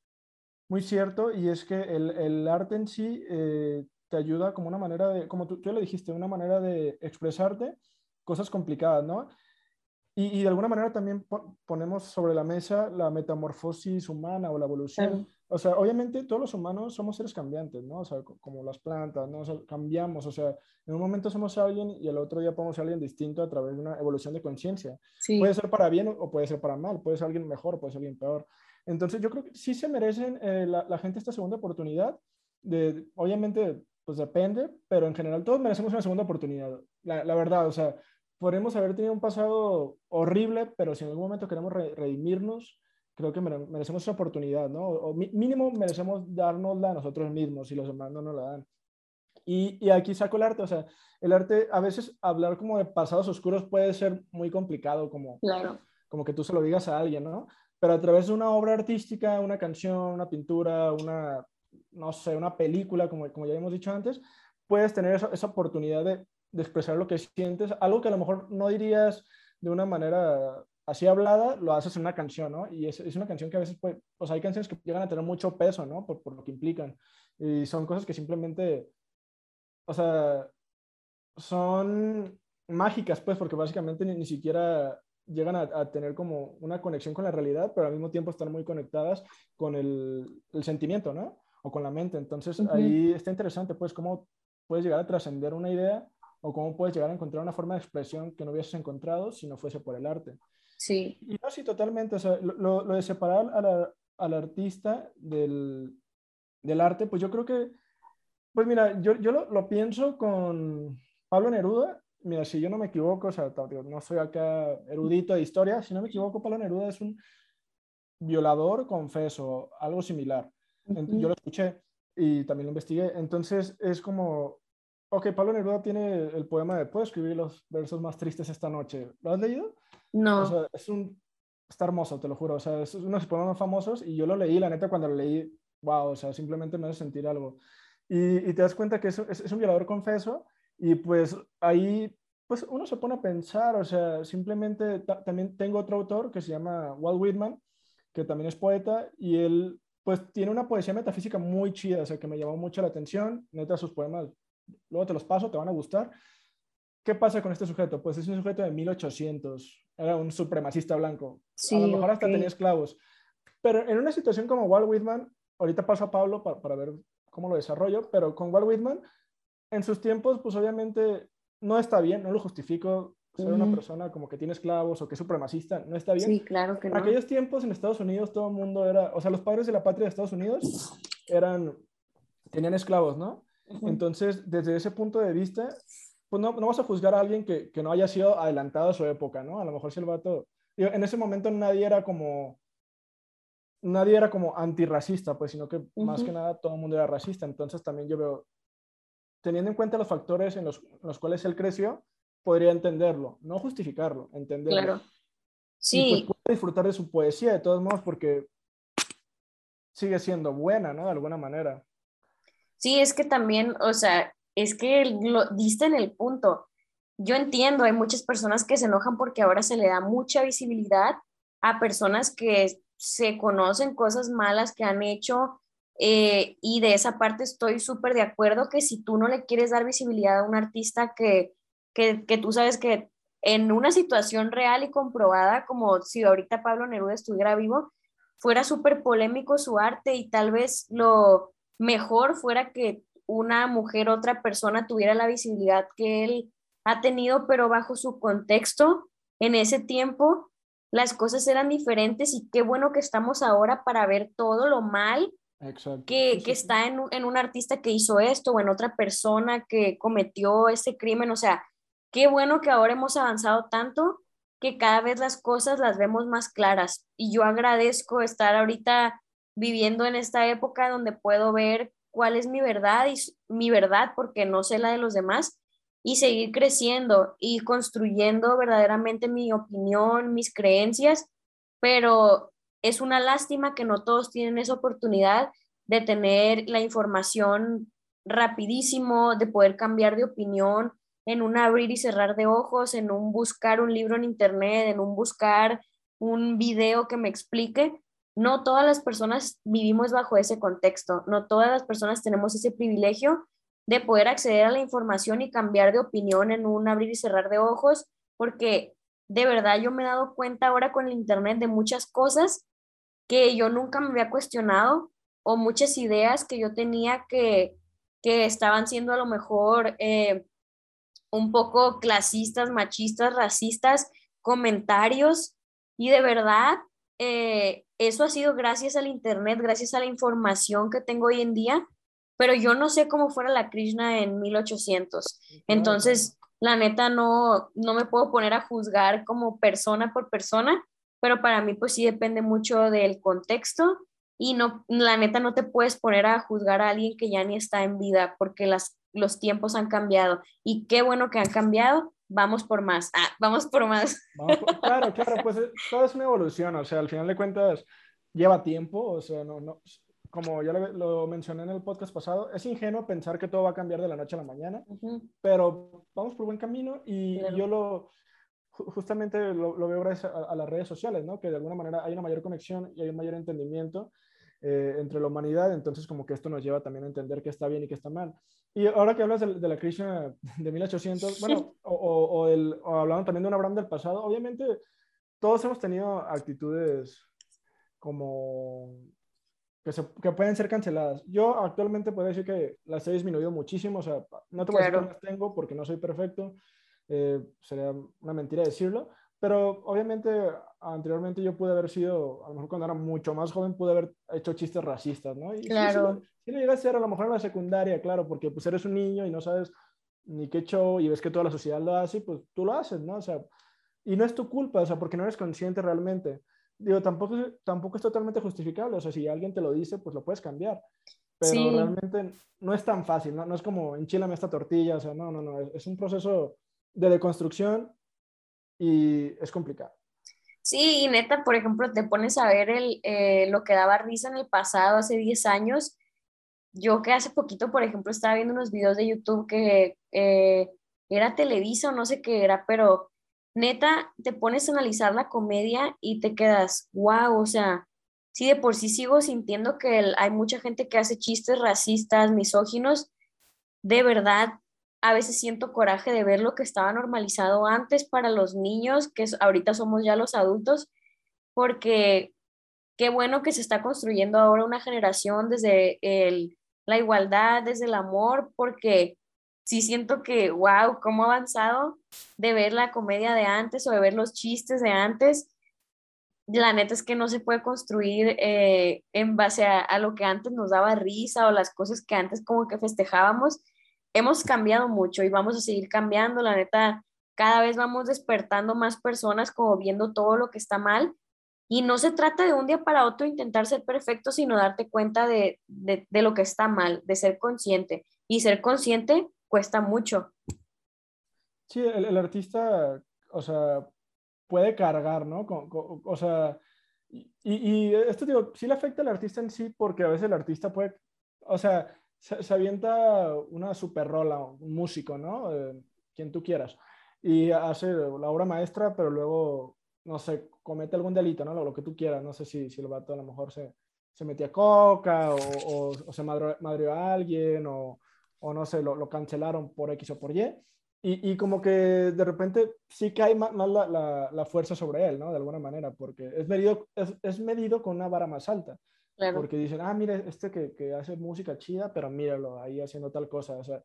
muy cierto y es que el, el arte en sí eh, te ayuda como una manera de, como tú, tú le dijiste, una manera de expresarte cosas complicadas, ¿no? Y, y de alguna manera también po- ponemos sobre la mesa la metamorfosis humana o la evolución. O sea, obviamente todos los humanos somos seres cambiantes, ¿no? O sea, co- como las plantas, ¿no? O sea, cambiamos, o sea, en un momento somos alguien y el otro día podemos ser alguien distinto a través de una evolución de conciencia. Sí, Puede ser para bien o- puede ser para mal, puede ser alguien mejor o puede ser alguien peor. Entonces yo creo que sí se merecen eh, la, la gente esta segunda oportunidad. De, obviamente, pues depende, pero en general todos merecemos una segunda oportunidad. La, la verdad, o sea, podemos haber tenido un pasado horrible, pero si en algún momento queremos re- redimirnos, creo que mere- merecemos esa oportunidad, ¿no? O, o mínimo merecemos dárnosla a nosotros mismos si los demás no nos la dan. Y, y aquí saco el arte, o sea, el arte, a veces hablar como de pasados oscuros puede ser muy complicado, como, claro. como que tú se lo digas a alguien, ¿no? Pero a través de una obra artística, una canción, una pintura, una, no sé, una película, como, como ya hemos dicho antes, puedes tener esa, esa oportunidad de, de expresar lo que sientes, algo que a lo mejor no dirías de una manera así hablada, lo haces en una canción, ¿no? Y es, es una canción que a veces puede, o sea, hay canciones que llegan a tener mucho peso, ¿no? Por, por lo que implican. Y son cosas que simplemente, o sea, son mágicas, pues, porque básicamente ni, ni siquiera llegan a, a, tener como una conexión con la realidad, pero al mismo tiempo están muy conectadas con el, el sentimiento, ¿no? O con la mente. Entonces, uh -huh. ahí está interesante, pues, cómo puedes llegar a trascender una idea o cómo puedes llegar a encontrar una forma de expresión que no hubieses encontrado si no fuese por el arte. Sí. Y no, sí, totalmente. O sea, lo, lo de separar a la, al artista del, del arte, pues yo creo que, pues mira, yo, yo lo, lo pienso con Pablo Neruda mira, si yo no me equivoco, o sea, no soy acá erudito de historia, si no me equivoco, Pablo Neruda es un violador, confeso, algo similar. Uh -huh. Yo lo escuché y también lo investigué. Entonces es como, ok, Pablo Neruda tiene el poema de Puedo escribir los versos más tristes esta noche. ¿Lo has leído? No. O sea, es un, está hermoso, te lo juro. O sea, es uno de sus poemas más famosos y yo lo leí, la neta, cuando lo leí, wow, o sea, simplemente me hace sentir algo. Y, y te das cuenta que es, es, es un violador confeso y pues ahí, pues uno se pone a pensar, o sea, simplemente también tengo otro autor que se llama Walt Whitman, que también es poeta, y él pues tiene una poesía metafísica muy chida, o sea, que me llamó mucho la atención, neta sus poemas, luego te los paso, te van a gustar. ¿Qué pasa con este sujeto? Pues es un sujeto de 1800, era un supremacista blanco, sí, a lo mejor okay. hasta tenía esclavos, pero en una situación como Walt Whitman, ahorita paso a Pablo para, para ver cómo lo desarrollo, pero con Walt Whitman, en sus tiempos, pues obviamente no está bien, no lo justifico, ser una persona como que tiene esclavos o que es supremacista, no está bien. Sí, claro que en no. aquellos tiempos en Estados Unidos todo el mundo era, o sea, los padres de la patria de Estados Unidos eran, tenían esclavos, ¿no? Entonces, desde ese punto de vista, pues no, no vas a juzgar a alguien que, que, no haya sido adelantado a su época, ¿no? A lo mejor si el vato, digo, en ese momento nadie era como, nadie era como antirracista, pues, sino que más que nada todo el mundo era racista. Entonces también yo veo, teniendo en cuenta los factores en los, en los cuales él creció, podría entenderlo, no justificarlo, entenderlo. Claro. Sí. Y pues puede disfrutar de su poesía de todos modos porque sigue siendo buena, ¿no? De alguna manera. Sí, es que también, o sea, es que lo diste en el punto. Yo entiendo, hay muchas personas que se enojan porque ahora se le da mucha visibilidad a personas que se conocen cosas malas que han hecho eh, y de esa parte estoy súper de acuerdo que si tú no le quieres dar visibilidad a un artista que, que, que tú sabes que en una situación real y comprobada, como si ahorita Pablo Neruda estuviera vivo, fuera súper polémico su arte y tal vez lo mejor fuera que una mujer, otra persona tuviera la visibilidad que él ha tenido, pero bajo su contexto en ese tiempo las cosas eran diferentes y qué bueno que estamos ahora para ver todo lo mal que, que, está en, en un artista que hizo esto o en otra persona que cometió ese crimen. O sea, qué bueno que ahora hemos avanzado tanto que cada vez las cosas las vemos más claras. Y yo agradezco estar ahorita viviendo en esta época donde puedo ver cuál es mi verdad y mi verdad porque no sé la de los demás y seguir creciendo y construyendo verdaderamente mi opinión, mis creencias, pero es una lástima que no todos tienen esa oportunidad de tener la información rapidísimo, de poder cambiar de opinión en un abrir y cerrar de ojos, en un buscar un libro en internet, en un buscar un video que me explique. No todas las personas vivimos bajo ese contexto, no todas las personas tenemos ese privilegio de poder acceder a la información y cambiar de opinión en un abrir y cerrar de ojos, porque de verdad yo me he dado cuenta ahora con el Internet de muchas cosas que yo nunca me había cuestionado o muchas ideas que yo tenía que, que estaban siendo a lo mejor eh, un poco clasistas, machistas, racistas, comentarios y de verdad eh, eso ha sido gracias al Internet, gracias a la información que tengo hoy en día, pero yo no sé cómo fuera la Krishna en 1800. Entonces, la neta, no, no me puedo poner a juzgar como persona por persona, pero para mí pues sí depende mucho del contexto y no, la neta no te puedes poner a juzgar a alguien que ya ni está en vida porque las, los tiempos han cambiado y qué bueno que han cambiado, vamos por más, ah, vamos por más. claro, claro, pues eh, todo es una evolución, o sea, al final de cuentas lleva tiempo, o sea, no, no, como ya lo, mencioné en el podcast pasado, es ingenuo pensar que todo va a cambiar de la noche a la mañana, pero vamos por buen camino y yo lo, justamente lo, veo gracias a, las redes sociales, ¿no? Que de alguna manera hay una mayor conexión y hay un mayor entendimiento eh, entre la humanidad, entonces como que esto nos lleva también a entender qué está bien y qué está mal. Y ahora que hablas de, la crisis de 1800, bueno, o, o, el, o hablando también de un Abraham del pasado, obviamente todos hemos tenido actitudes como que, se, que, pueden ser canceladas. Yo actualmente puedo decir que las he disminuido muchísimo, o sea, no te voy a decir que las tengo porque no soy perfecto, eh, sería una mentira decirlo, pero obviamente anteriormente yo pude haber sido, a lo mejor cuando era mucho más joven, pude haber hecho chistes racistas, ¿no? Y claro. Sí, lo llegué a hacer a lo mejor en la secundaria, claro, porque pues eres un niño y no sabes ni qué show y ves que toda la sociedad lo hace, pues tú lo haces, ¿no? O sea, y no es tu culpa, o sea, porque no eres consciente realmente. Digo, tampoco, tampoco es totalmente justificable, o sea, si alguien te lo dice, pues lo puedes cambiar. Pero realmente no es tan fácil, ¿no? No es como enchilame esta tortilla, o sea, no, no, no, es un proceso de deconstrucción y es complicado. Sí, y neta, por ejemplo, te pones a ver el, eh, lo que daba risa en el pasado, hace 10 años. Yo que hace poquito, por ejemplo, estaba viendo unos videos de YouTube que eh, era Televisa o no sé qué era, pero neta, te pones a analizar la comedia y te quedas, wow, o sea, sí, de por sí sigo sintiendo que hay mucha gente que hace chistes racistas, misóginos, de verdad, a veces siento coraje de ver lo que estaba normalizado antes para los niños, que ahorita somos ya los adultos, porque qué bueno que se está construyendo ahora una generación desde el, la igualdad, desde el amor, porque sí siento que, wow, cómo ha avanzado de ver la comedia de antes o de ver los chistes de antes. La neta es que no se puede construir eh, en base a, a, lo que antes nos daba risa o las cosas que antes como que festejábamos, hemos cambiado mucho y vamos a seguir cambiando. La neta, cada vez vamos despertando más personas como viendo todo lo que está mal. Y no se trata de un día para otro intentar ser perfecto, sino darte cuenta de, de, lo que está mal, de ser consciente. Y ser consciente cuesta mucho. Sí, el, artista, o sea, puede cargar, ¿no? o sea, y, y, esto digo, sí le afecta al artista en sí, porque a veces el artista puede, o sea, se, avienta una super rola, un músico, ¿no? Eh, quien tú quieras. Y hace la obra maestra, pero luego no sé, comete algún delito, ¿no? Lo, lo que tú quieras, no sé si, si el vato a lo mejor se, se metía coca o, o, se madrió, a alguien o, o no sé, lo, lo, cancelaron por X o por Y. Y, y como que de repente sí cae más, más la, la, la, fuerza sobre él, ¿no? De alguna manera, porque es medido, es, es medido con una vara más alta. Claro. Porque dicen, ah, mire, este que, que, hace música chida, pero míralo ahí haciendo tal cosa. O sea,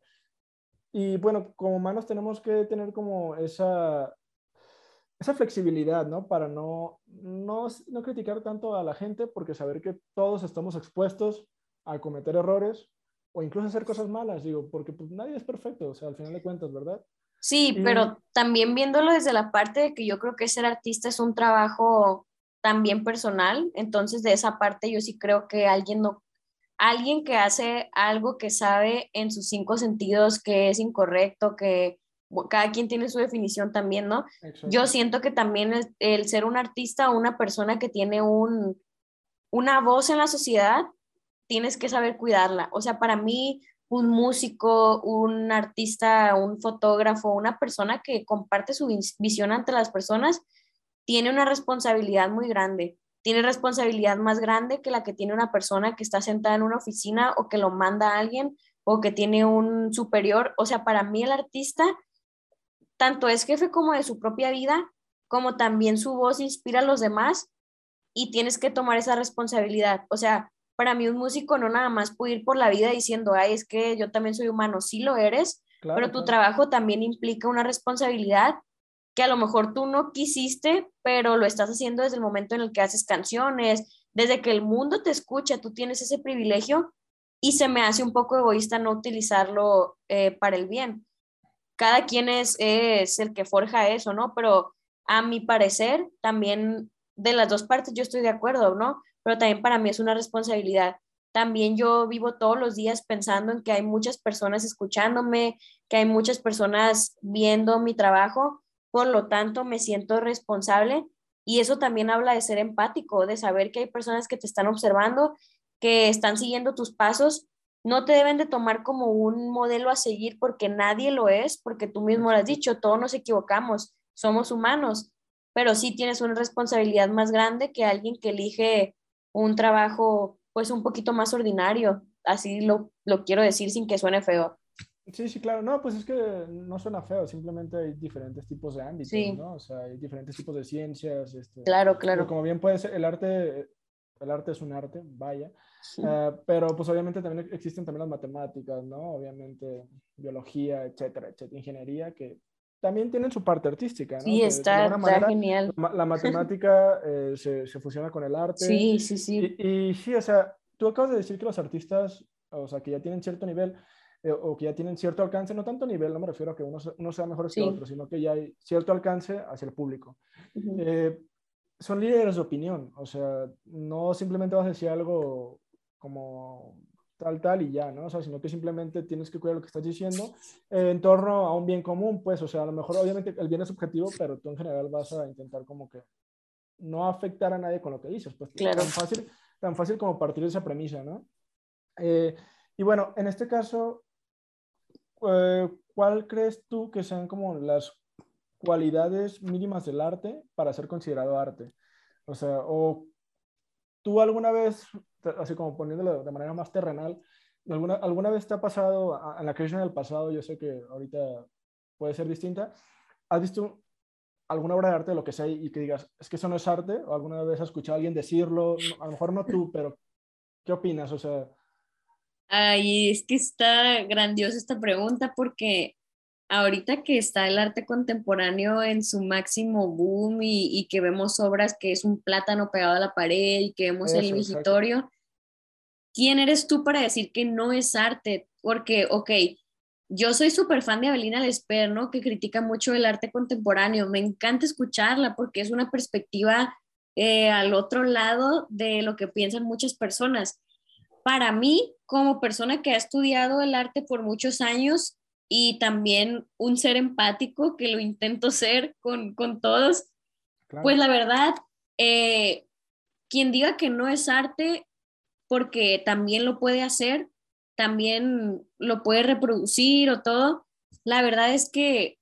y bueno, como humanos tenemos que tener como esa, esa flexibilidad, ¿no? Para no, no, no criticar tanto a la gente, porque saber que todos estamos expuestos a cometer errores o incluso hacer cosas malas, digo, porque pues nadie es perfecto, o sea, al final de cuentas, ¿verdad? Sí, pero también viéndolo desde la parte de que yo creo que ser artista es un trabajo también personal, entonces de esa parte yo sí creo que alguien no alguien que hace algo que sabe en sus cinco sentidos que es incorrecto, que cada quien tiene su definición también, ¿no? Yo siento que también el, el, ser un artista o una persona que tiene un, una voz en la sociedad, tienes que saber cuidarla. O sea, para mí, un músico, un artista, un fotógrafo, una persona que comparte su visión ante las personas, tiene una responsabilidad muy grande. Tiene responsabilidad más grande que la que tiene una persona que está sentada en una oficina o que lo manda a alguien o que tiene un superior. O sea, para mí el artista tanto es jefe como de su propia vida, como también su voz inspira a los demás y tienes que tomar esa responsabilidad. O sea, para mí un músico no nada más puede ir por la vida diciendo, ay, es que yo también soy humano, sí lo eres, pero tu trabajo también implica una responsabilidad que a lo mejor tú no quisiste, pero lo estás haciendo desde el momento en el que haces canciones, desde que el mundo te escucha, tú tienes ese privilegio y se me hace un poco egoísta no utilizarlo eh, para el bien. Cada quien es, es el que forja eso, ¿no? Pero a mi parecer, también de las dos partes yo estoy de acuerdo, ¿no? Pero también para mí es una responsabilidad. También yo vivo todos los días pensando en que hay muchas personas escuchándome, que hay muchas personas viendo mi trabajo por lo tanto me siento responsable y eso también habla de ser empático, de saber que hay personas que te están observando, que están siguiendo tus pasos, no te deben de tomar como un modelo a seguir porque nadie lo es, porque tú mismo lo has dicho, todos nos equivocamos, somos humanos, pero sí tienes una responsabilidad más grande que alguien que elige un trabajo pues un poquito más ordinario, así lo, lo quiero decir sin que suene feo. Sí, sí, claro. No, pues es que no suena feo, simplemente hay diferentes tipos de ámbitos, ¿no? O sea, hay diferentes tipos de ciencias. Este, claro, claro. Como bien puede ser, el arte, el arte es un arte, vaya. Eh, pero pues obviamente también existen también las matemáticas, ¿no? Obviamente biología, etcétera, etcétera, ingeniería, que también tienen su parte artística, ¿no? Sí, está, genial. La, matemática eh, se, se, fusiona con el arte. Sí, sí, sí. Y, y sí, o sea, tú acabas de decir que los artistas, o sea, que ya tienen cierto nivel, eh, o que ya tienen cierto alcance, no tanto nivel, no me refiero a que uno, uno sea mejor que otro, sino que ya hay cierto alcance hacia el público. Eh, son líderes de opinión, o sea, no simplemente vas a decir algo como tal, tal y ya, ¿no? O sea, sino que simplemente tienes que cuidar lo que estás diciendo eh, en torno a un bien común, pues, o sea, a lo mejor obviamente el bien es subjetivo, pero tú en general vas a intentar como que no afectar a nadie con lo que dices, pues claro. tan fácil, tan fácil como partir de esa premisa, ¿no? y bueno, en este caso, eh, ¿cuál crees tú que sean como las cualidades mínimas del arte para ser considerado arte? O sea, o tú alguna vez, así como poniéndolo de manera más terrenal, ¿alguna, alguna vez te ha pasado en la creación del pasado? Yo sé que ahorita puede ser distinta. ¿Has visto alguna obra de arte lo que sea y que digas, es que eso no es arte? ¿O alguna vez has escuchado a alguien decirlo? A lo mejor no tú, pero ¿qué opinas? O sea, Ay, es que está grandiosa esta pregunta porque ahorita que está el arte contemporáneo en su máximo boom y, que vemos obras que es un plátano pegado a la pared y que vemos el vigitorio, ¿quién eres tú para decir que no es arte? Porque, ok, yo soy súper fan de Avelina Lesper, ¿no? Que critica mucho el arte contemporáneo. Me encanta escucharla porque es una perspectiva eh, al otro lado de lo que piensan muchas personas para mí, como persona que ha estudiado el arte por muchos años y también un ser empático, que lo intento ser con, todos, pues la verdad, eh, quien diga que no es arte, porque también lo puede hacer, también lo puede reproducir o todo, la verdad es que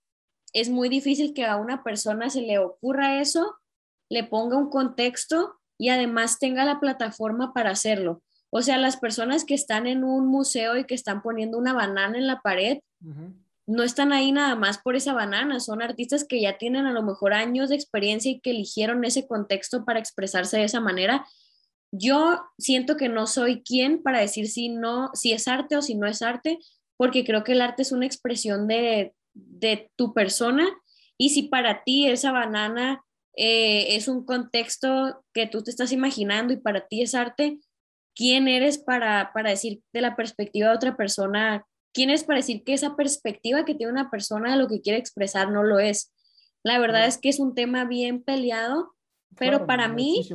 es muy difícil que a una persona se le ocurra eso le ponga un contexto y además tenga la plataforma para hacerlo. O sea, las personas que están en un museo y que están poniendo una banana en la pared, no están ahí nada más por esa banana, son artistas que ya tienen a lo mejor años de experiencia y que eligieron ese contexto para expresarse de esa manera. Yo siento que no soy quien para decir si no, si es arte o si no es arte, porque creo que el arte es una expresión de, de tu persona y si para ti esa banana eh, es un contexto que tú te estás imaginando y para ti es arte, ¿quién eres para, para decir de la perspectiva de otra persona? ¿Quién es para decir que esa perspectiva que tiene una persona de lo que quiere expresar no lo es? La verdad es que es un tema bien peleado, pero para mí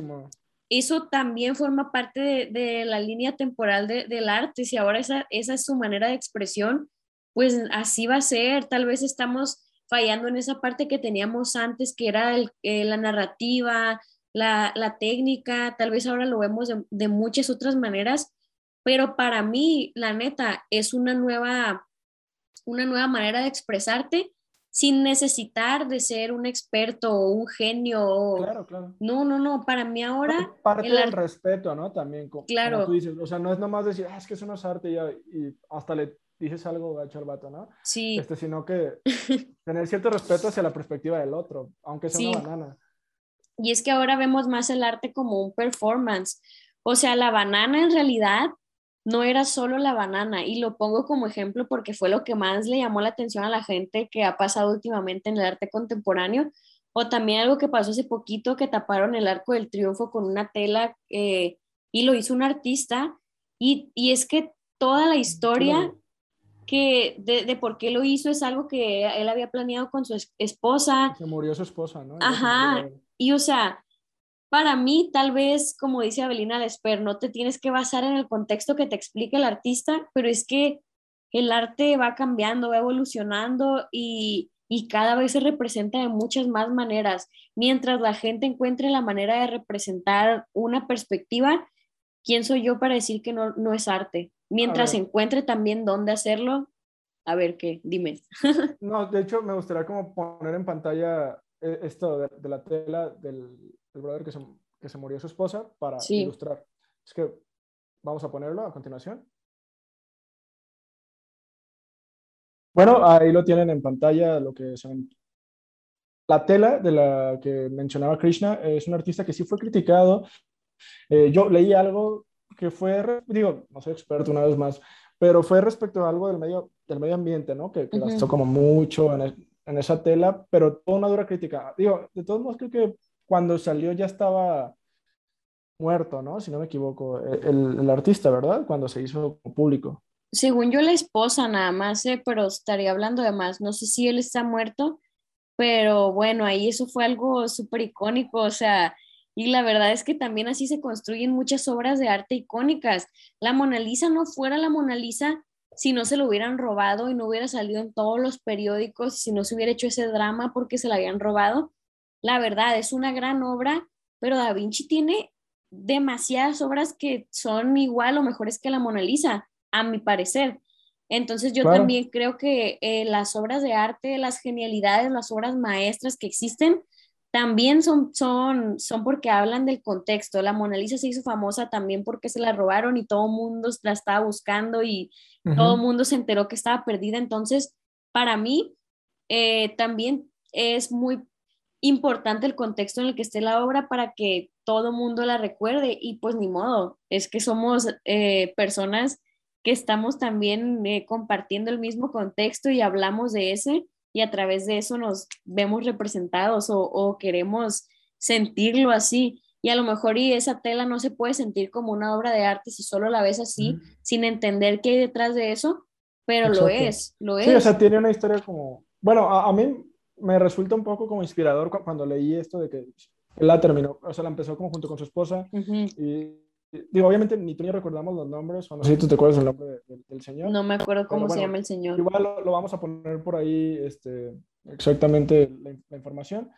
eso también forma parte de, la línea temporal del arte. Si ahora esa, esa es su manera de expresión, pues así va a ser. Tal vez estamos fallando en esa parte que teníamos antes, que era eh, la narrativa, la, técnica, tal vez ahora lo vemos de, muchas otras maneras, pero para mí, la neta, es una nueva, una nueva manera de expresarte sin necesitar de ser un experto o un genio. Claro, claro. No, no, no, para mí ahora... Parte del respeto, ¿no? También, como, claro. tú dices, o sea, no es nomás decir, ah, es que eso no es arte y, y hasta le dices algo gacho al vato, ¿no? Sí. Este, sino que tener cierto respeto hacia la perspectiva del otro, aunque sea una banana. Y es que ahora vemos más el arte como un performance. O sea, la banana en realidad no era solo la banana, y lo pongo como ejemplo porque fue lo que más le llamó la atención a la gente que ha pasado últimamente en el arte contemporáneo, o también algo que pasó hace poquito, que taparon el arco del triunfo con una tela eh, y lo hizo un artista, y, y, es que toda la historia que de, de, por qué lo hizo es algo que él había planeado con su esposa. Se murió su esposa, ¿no? Ajá, y o sea, para mí tal vez, como dice Abelina Lesper, no te tienes que basar en el contexto que te explique el artista, pero es que el arte va cambiando, va evolucionando y, y cada vez se representa de muchas más maneras. Mientras la gente encuentre la manera de representar una perspectiva, ¿quién soy yo para decir que no, no es arte? mientras encuentre también dónde hacerlo, a ver qué, dime. no, de hecho me gustaría como poner en pantalla esto de, la tela del, brother que se, que se, murió su esposa para ilustrar. Es que vamos a ponerlo a continuación. Bueno, ahí lo tienen en pantalla, lo que son la tela de la que mencionaba Krishna es un artista que sí fue criticado. Eh, yo leí algo que fue, digo, no soy experto una vez más, pero fue respecto a algo del medio, del medio ambiente, ¿no? Que, que gastó como mucho en, en, esa tela, pero toda una dura crítica. Digo, de todos modos creo que cuando salió ya estaba muerto, ¿no? Si no me equivoco, el, el artista, ¿verdad? Cuando se hizo público. Según yo, la esposa nada más, ¿eh? pero estaría hablando de más. No sé si él está muerto, pero bueno, ahí eso fue algo súper icónico, o sea, y la verdad es que también así se construyen muchas obras de arte icónicas. La Mona Lisa no fuera la Mona Lisa si no se lo hubieran robado y no hubiera salido en todos los periódicos, si no se hubiera hecho ese drama porque se la habían robado. La verdad es una gran obra, pero Da Vinci tiene demasiadas obras que son igual o mejores que la Mona Lisa, a mi parecer. Entonces yo también creo que eh, las obras de arte, las genialidades, las obras maestras que existen, también son, son, son porque hablan del contexto. La Mona Lisa se hizo famosa también porque se la robaron y todo el mundo la estaba buscando y todo el mundo se enteró que estaba perdida. Entonces, para mí, eh, también es muy importante el contexto en el que esté la obra para que todo el mundo la recuerde y pues ni modo, es que somos eh, personas que estamos también eh, compartiendo el mismo contexto y hablamos de ese y a través de eso nos vemos representados o, queremos sentirlo así. Y a lo mejor y esa tela no se puede sentir como una obra de arte si solo la ves así, sin entender qué hay detrás de eso, pero lo es, lo es. Sí, o sea, tiene una historia como, bueno, a, mí me resulta un poco como inspirador cuando leí esto de que él la terminó, o sea, la empezó como junto con su esposa y Digo, obviamente ni tú ni recordamos los nombres, o no sé si tú te acuerdas el nombre del señor. No me acuerdo cómo se llama el señor. Igual lo, vamos a poner por ahí este, exactamente la, información.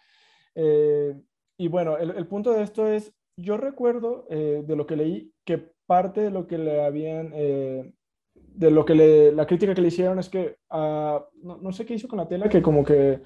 Eh, y bueno, el, el, punto de esto es, yo recuerdo eh, de lo que leí que parte de lo que le habían, eh, de lo que le, la crítica que le hicieron es que, uh, no, no, sé qué hizo con la tela, que como que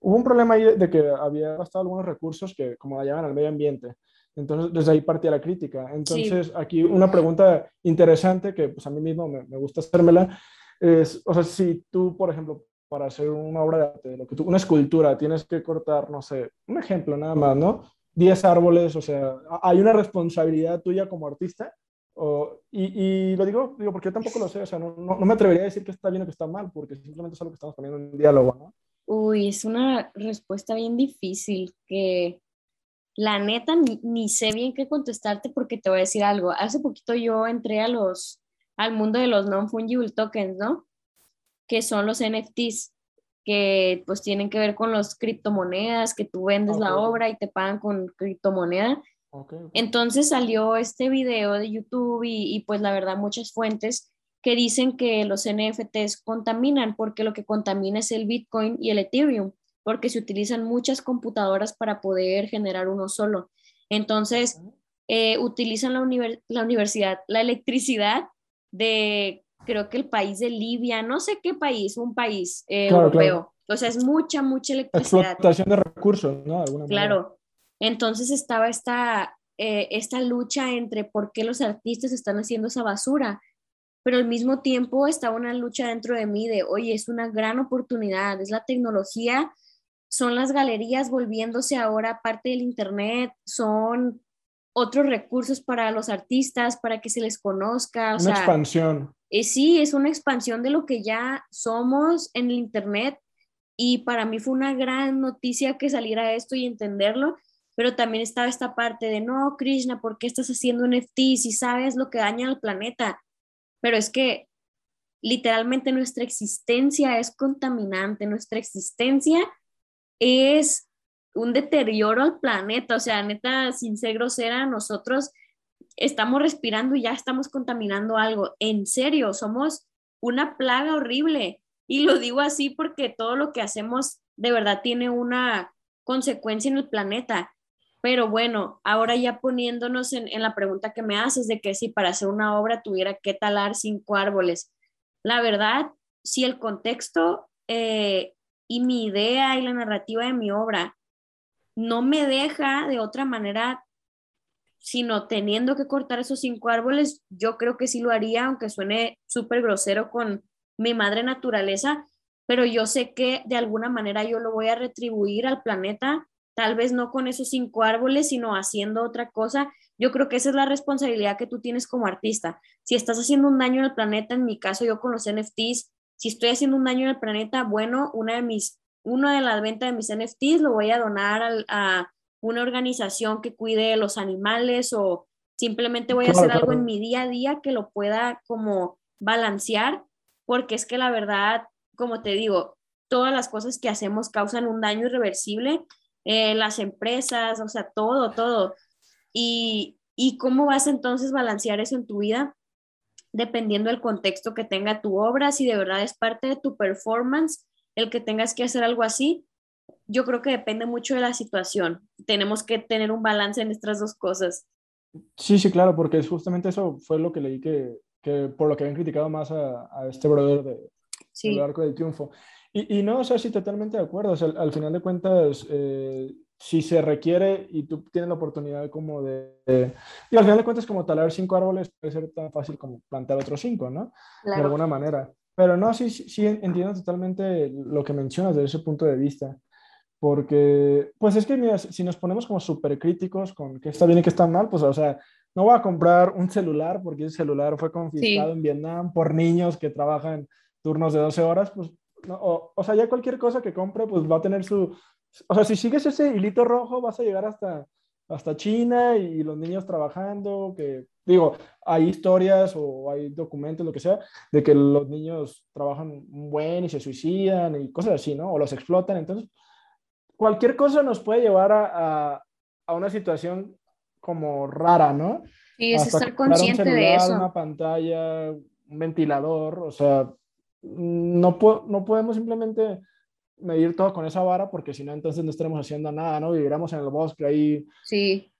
hubo un problema ahí de que había gastado algunos recursos que como la llaman al medio ambiente. Entonces, desde ahí partía la crítica. Entonces, aquí una pregunta interesante que pues a mí mismo me, me, gusta hacérmela es, o sea, si tú, por ejemplo, para hacer una obra de arte, lo que tú, una escultura, tienes que cortar, no sé, un ejemplo nada más, ¿no? 10 árboles, o sea, hay una responsabilidad tuya como artista. O, y, y, lo digo, digo porque yo tampoco lo sé, o sea, no, no, no, me atrevería a decir que está bien o que está mal, porque simplemente es algo que estamos poniendo en diálogo, ¿no? Uy, es una respuesta bien difícil que la neta ni, ni, sé bien qué contestarte porque te voy a decir algo. Hace poquito yo entré a los, al mundo de los non-fungible tokens, ¿no? Que son los NFTs, que pues tienen que ver con los criptomonedas, que tú vendes okay. la obra y te pagan con criptomoneda. Okay. Entonces salió este video de YouTube y, y pues la verdad muchas fuentes que dicen que los NFTs contaminan porque lo que contamina es el Bitcoin y el Ethereum porque se utilizan muchas computadoras para poder generar uno solo. Entonces, eh, utilizan la, univers la, universidad, la electricidad de, creo que el país de Libia, no sé qué país, un país eh, claro, europeo. Claro. O sea, es mucha, mucha electricidad. Explotación de recursos, ¿no? Alguna claro. Manera. Entonces estaba esta, eh, esta lucha entre por qué los artistas están haciendo esa basura pero al mismo tiempo estaba una lucha dentro de mí de, oye, es una gran oportunidad, es la tecnología son las galerías volviéndose ahora parte del Internet, son otros recursos para los artistas, para que se les conozca. O una sea, expansión. Eh, sí, es una expansión de lo que ya somos en el Internet y para mí fue una gran noticia que saliera esto y entenderlo, pero también estaba esta parte de, no, Krishna, ¿por qué estás haciendo NFT si sabes lo que daña al planeta? Pero es que literalmente nuestra existencia es contaminante, nuestra existencia es un deterioro al planeta, o sea, neta, sin ser grosera, nosotros estamos respirando y ya estamos contaminando algo. En serio, somos una plaga horrible. Y lo digo así porque todo lo que hacemos de verdad tiene una consecuencia en el planeta. Pero bueno, ahora ya poniéndonos en, en la pregunta que me haces de que si para hacer una obra tuviera que talar cinco árboles. La verdad, si el contexto eh, y mi idea y la narrativa de mi obra no me deja de otra manera, sino teniendo que cortar esos cinco árboles, yo creo que sí lo haría, aunque suene súper grosero con mi madre naturaleza, pero yo sé que de alguna manera yo lo voy a retribuir al planeta, tal vez no con esos cinco árboles, sino haciendo otra cosa. Yo creo que esa es la responsabilidad que tú tienes como artista. Si estás haciendo un daño al planeta, en mi caso yo con los NFTs, si estoy haciendo un daño al planeta, bueno, una de mis, una de las ventas de mis NFTs lo voy a donar a, a una organización que cuide los animales o simplemente voy a hacer algo en mi día a día que lo pueda como balancear, porque es que la verdad, como te digo, todas las cosas que hacemos causan un daño irreversible, eh, las empresas, o sea, todo, todo. Y, ¿Y cómo vas entonces a balancear eso en tu vida? dependiendo del contexto que tenga tu obra, si de verdad es parte de tu performance, el que tengas que hacer algo así, yo creo que depende mucho de la situación. Tenemos que tener un balance en estas dos cosas. Sí, sí, claro, porque justamente eso fue lo que leí que, que por lo que habían criticado más a, a este brother de, sí. del Arco del Triunfo. Y, y, no, o sea, sí, totalmente de acuerdo. O sea, al, al final de cuentas, eh, si se requiere y tú tienes la oportunidad como de, de, y al final de cuentas como talar cinco árboles puede ser tan fácil como plantar otros cinco, ¿no? Claro. De alguna manera. Pero no, sí, sí, sí, entiendo totalmente lo que mencionas desde ese punto de vista. Porque, pues es que, mira, si nos ponemos como súper críticos con qué está bien y qué está mal, pues, o sea, no voy a comprar un celular porque ese celular fue confiscado sí. en Vietnam por niños que trabajan turnos de 12 horas, pues, no, o, o sea, ya cualquier cosa que compre, pues va a tener su, o sea, si sigues ese hilito rojo, vas a llegar hasta, hasta China y los niños trabajando, que digo, hay historias o hay documentos, lo que sea, de que los niños trabajan buen y se suicidan y cosas así, ¿no? O los explotan. Entonces, cualquier cosa nos puede llevar a, a, a una situación como rara, ¿no? Sí, es estar consciente celular, de eso. Una pantalla, un ventilador, o sea, no, po no podemos simplemente medir todo con esa vara porque si no, entonces no estaremos haciendo nada, ¿no? Viviremos en el bosque ahí. Sí.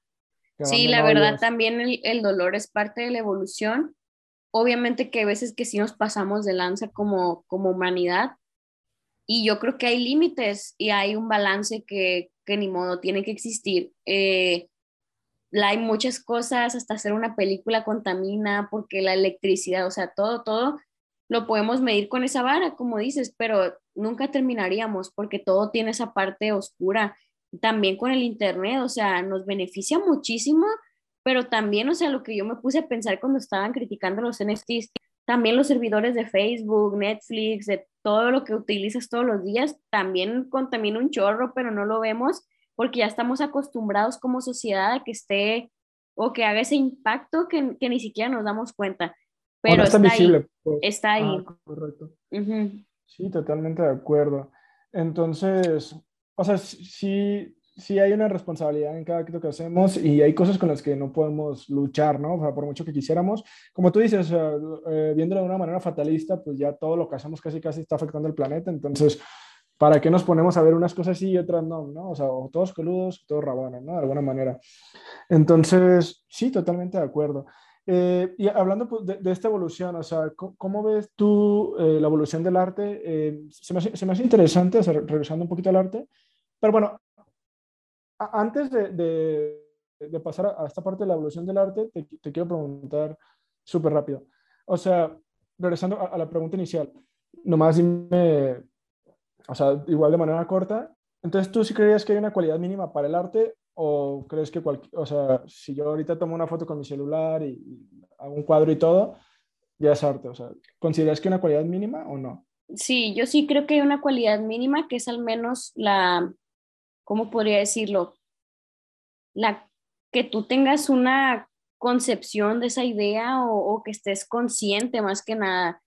Sí, la verdad también el, el, dolor es parte de la evolución. Obviamente que hay veces que sí nos pasamos de lanza como, como humanidad y yo creo que hay límites y hay un balance que, que ni modo tiene que existir. Eh, hay muchas cosas, hasta hacer una película contamina porque la electricidad, o sea, todo, todo lo podemos medir con esa vara, como dices, pero nunca terminaríamos porque todo tiene esa parte oscura. También con el Internet, o sea, nos beneficia muchísimo, pero también, o sea, lo que yo me puse a pensar cuando estaban criticando los NFTs, también los servidores de Facebook, Netflix, de todo lo que utilizas todos los días, también contamina un chorro, pero no lo vemos porque ya estamos acostumbrados como sociedad a que esté o que haga ese impacto que, que ni siquiera nos damos cuenta. Pero está, visible, ahí. Pues. Está ahí. Ah, correcto. Sí, totalmente de acuerdo. Entonces, o sea, sí, sí hay una responsabilidad en cada acto que hacemos y hay cosas con las que no podemos luchar, ¿no? O sea, por mucho que quisiéramos. Como tú dices, eh, viéndolo de una manera fatalista, pues ya todo lo que hacemos casi casi está afectando el planeta. Entonces, ¿para qué nos ponemos a ver unas cosas sí y otras no, ¿no? O sea, o todos coludos, todos rabones, ¿no? De alguna manera. Entonces, sí, totalmente de acuerdo. Eh, y hablando pues, de, esta evolución, o sea, ¿cómo, ves tú eh, la evolución del arte? Eh, se, me hace, se, me hace, interesante, o sea, regresando un poquito al arte, pero bueno, antes de, de, pasar a, esta parte de la evolución del arte, te, te quiero preguntar súper rápido. O sea, regresando a, a, la pregunta inicial, nomás dime, o sea, igual de manera corta, entonces tú sí creías que hay una cualidad mínima para el arte ¿O crees que cualquier, o sea, si yo ahorita tomo una foto con mi celular y, hago un cuadro y todo, ya es arte? O sea, ¿consideras que hay una cualidad mínima o no? Sí, yo sí creo que hay una cualidad mínima que es al menos la, ¿cómo podría decirlo? La que tú tengas una concepción de esa idea o, o, que estés consciente más que nada,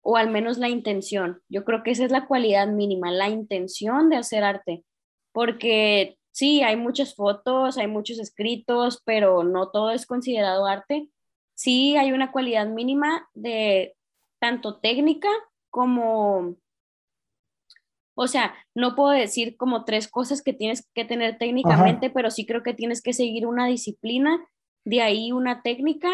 o al menos la intención. Yo creo que esa es la cualidad mínima, la intención de hacer arte, porque sí, hay muchas fotos, hay muchos escritos, pero no todo es considerado arte. Sí, hay una cualidad mínima de tanto técnica como, o sea, no puedo decir como tres cosas que tienes que tener técnicamente, pero sí creo que tienes que seguir una disciplina, de ahí una técnica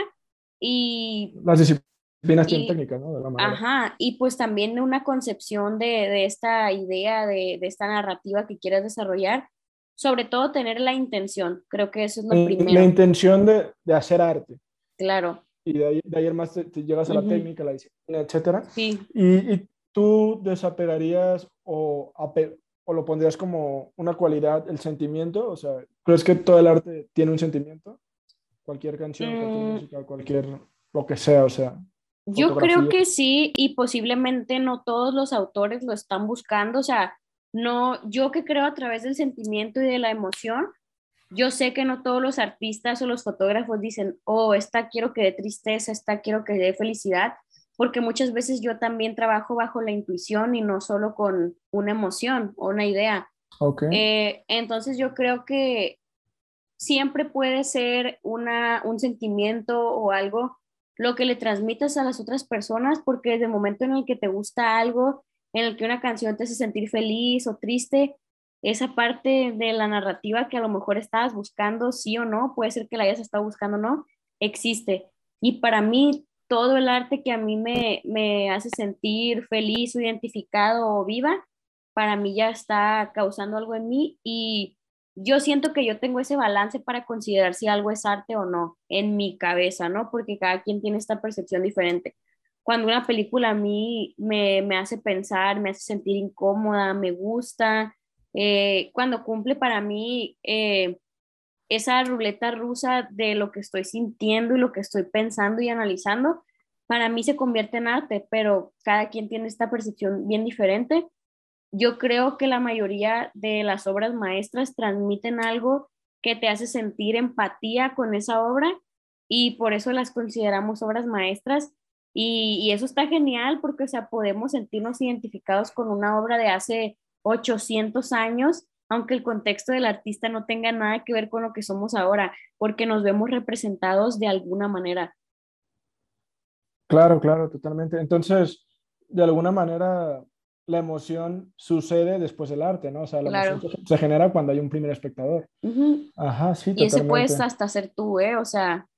y... Las disciplinas tienen técnica, ¿no? De la ajá, y pues también una concepción de, de esta idea, de, de, esta narrativa que quieres desarrollar sobre todo tener la intención, creo que eso es lo primero. La intención de, de hacer arte. Claro. Y de ahí, de ayer más te, llegas a la técnica, la disciplina, etcétera. Sí. Y, y tú desapegarías o, o lo pondrías como una cualidad, el sentimiento, o sea, ¿crees que todo el arte tiene un sentimiento? Cualquier canción, cualquier mm. música, cualquier, lo que sea, o sea. Yo creo que sí, y posiblemente no todos los autores lo están buscando, o sea, no, yo que creo a través del sentimiento y de la emoción, yo sé que no todos los artistas o los fotógrafos dicen, oh, esta quiero que dé tristeza, esta quiero que dé felicidad, porque muchas veces yo también trabajo bajo la intuición y no solo con una emoción o una idea. Okay. Eh, entonces yo creo que siempre puede ser una, un sentimiento o algo lo que le transmitas a las otras personas, porque desde el momento en el que te gusta algo, en el que una canción te hace sentir feliz o triste, esa parte de la narrativa que a lo mejor estabas buscando, sí o no, puede ser que la hayas estado buscando o no, existe. Y para mí, todo el arte que a mí me, me hace sentir feliz identificado o viva, para mí ya está causando algo en mí y yo siento que yo tengo ese balance para considerar si algo es arte o no en mi cabeza, ¿no? Porque cada quien tiene esta percepción diferente cuando una película a mí me, me hace pensar, me hace sentir incómoda, me gusta, eh, cuando cumple para mí eh, esa ruleta rusa de lo que estoy sintiendo y lo que estoy pensando y analizando, para mí se convierte en arte, pero cada quien tiene esta percepción bien diferente. Yo creo que la mayoría de las obras maestras transmiten algo que te hace sentir empatía con esa obra y por eso las consideramos obras maestras y, eso está genial porque, o sea, podemos sentirnos identificados con una obra de hace 800 años, aunque el contexto del artista no tenga nada que ver con lo que somos ahora, porque nos vemos representados de alguna manera. Claro, claro, totalmente. Entonces, de alguna manera, la emoción sucede después del arte, ¿no? O sea, la emoción se genera cuando hay un primer espectador. Ajá, sí, Y ese puedes hasta ser tú, ¿eh? O sea,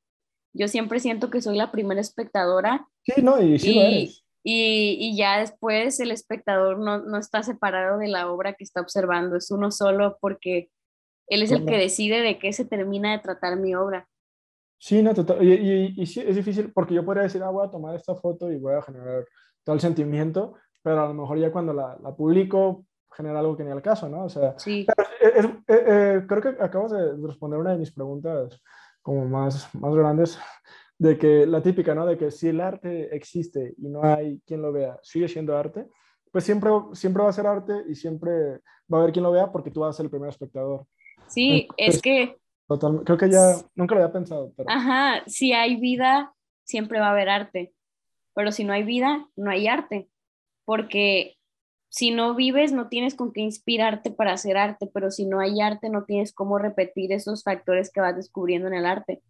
yo siempre siento que soy la primera espectadora. Sí, no, y sí lo eres. Y, ya después el espectador no, no, está separado de la obra que está observando, es uno solo porque él es el que decide de qué se termina de tratar mi obra. Sí, no, total. Y, y, y, sí, es difícil porque yo podría decir, ah, voy a tomar esta foto y voy a generar todo el sentimiento, pero a lo mejor ya cuando la, la publico genera algo que ni al caso, ¿no? O sea, sí. es, eh, eh, creo que acabas de responder una de mis preguntas como más, más grandes de que la típica, ¿no? De que si el arte existe y no hay quien lo vea, sigue siendo arte, pues siempre, siempre va a ser arte y siempre va a haber quien lo vea porque tú vas a ser el primer espectador. Sí, es que... Total, creo que ya nunca lo había pensado. Pero... Ajá, si hay vida, siempre va a haber arte, pero si no hay vida, no hay arte, porque si no vives, no tienes con qué inspirarte para hacer arte, pero si no hay arte, no tienes cómo repetir esos factores que vas descubriendo en el arte.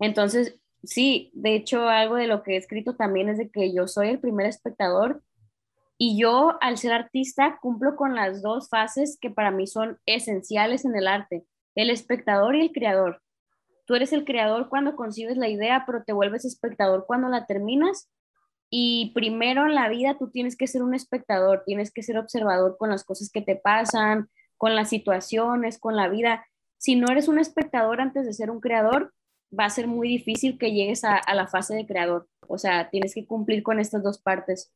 Entonces, sí, de hecho, algo de lo que he escrito también es de que yo soy el primer espectador y yo, al ser artista, cumplo con las dos fases que para mí son esenciales en el arte, el espectador y el creador. Tú eres el creador cuando concibes la idea, pero te vuelves espectador cuando la terminas. Y primero en la vida tú tienes que ser un espectador, tienes que ser observador con las cosas que te pasan, con las situaciones, con la vida. Si no eres un espectador antes de ser un creador, va a ser muy difícil que llegues a, la fase de creador. O sea, tienes que cumplir con estas dos partes.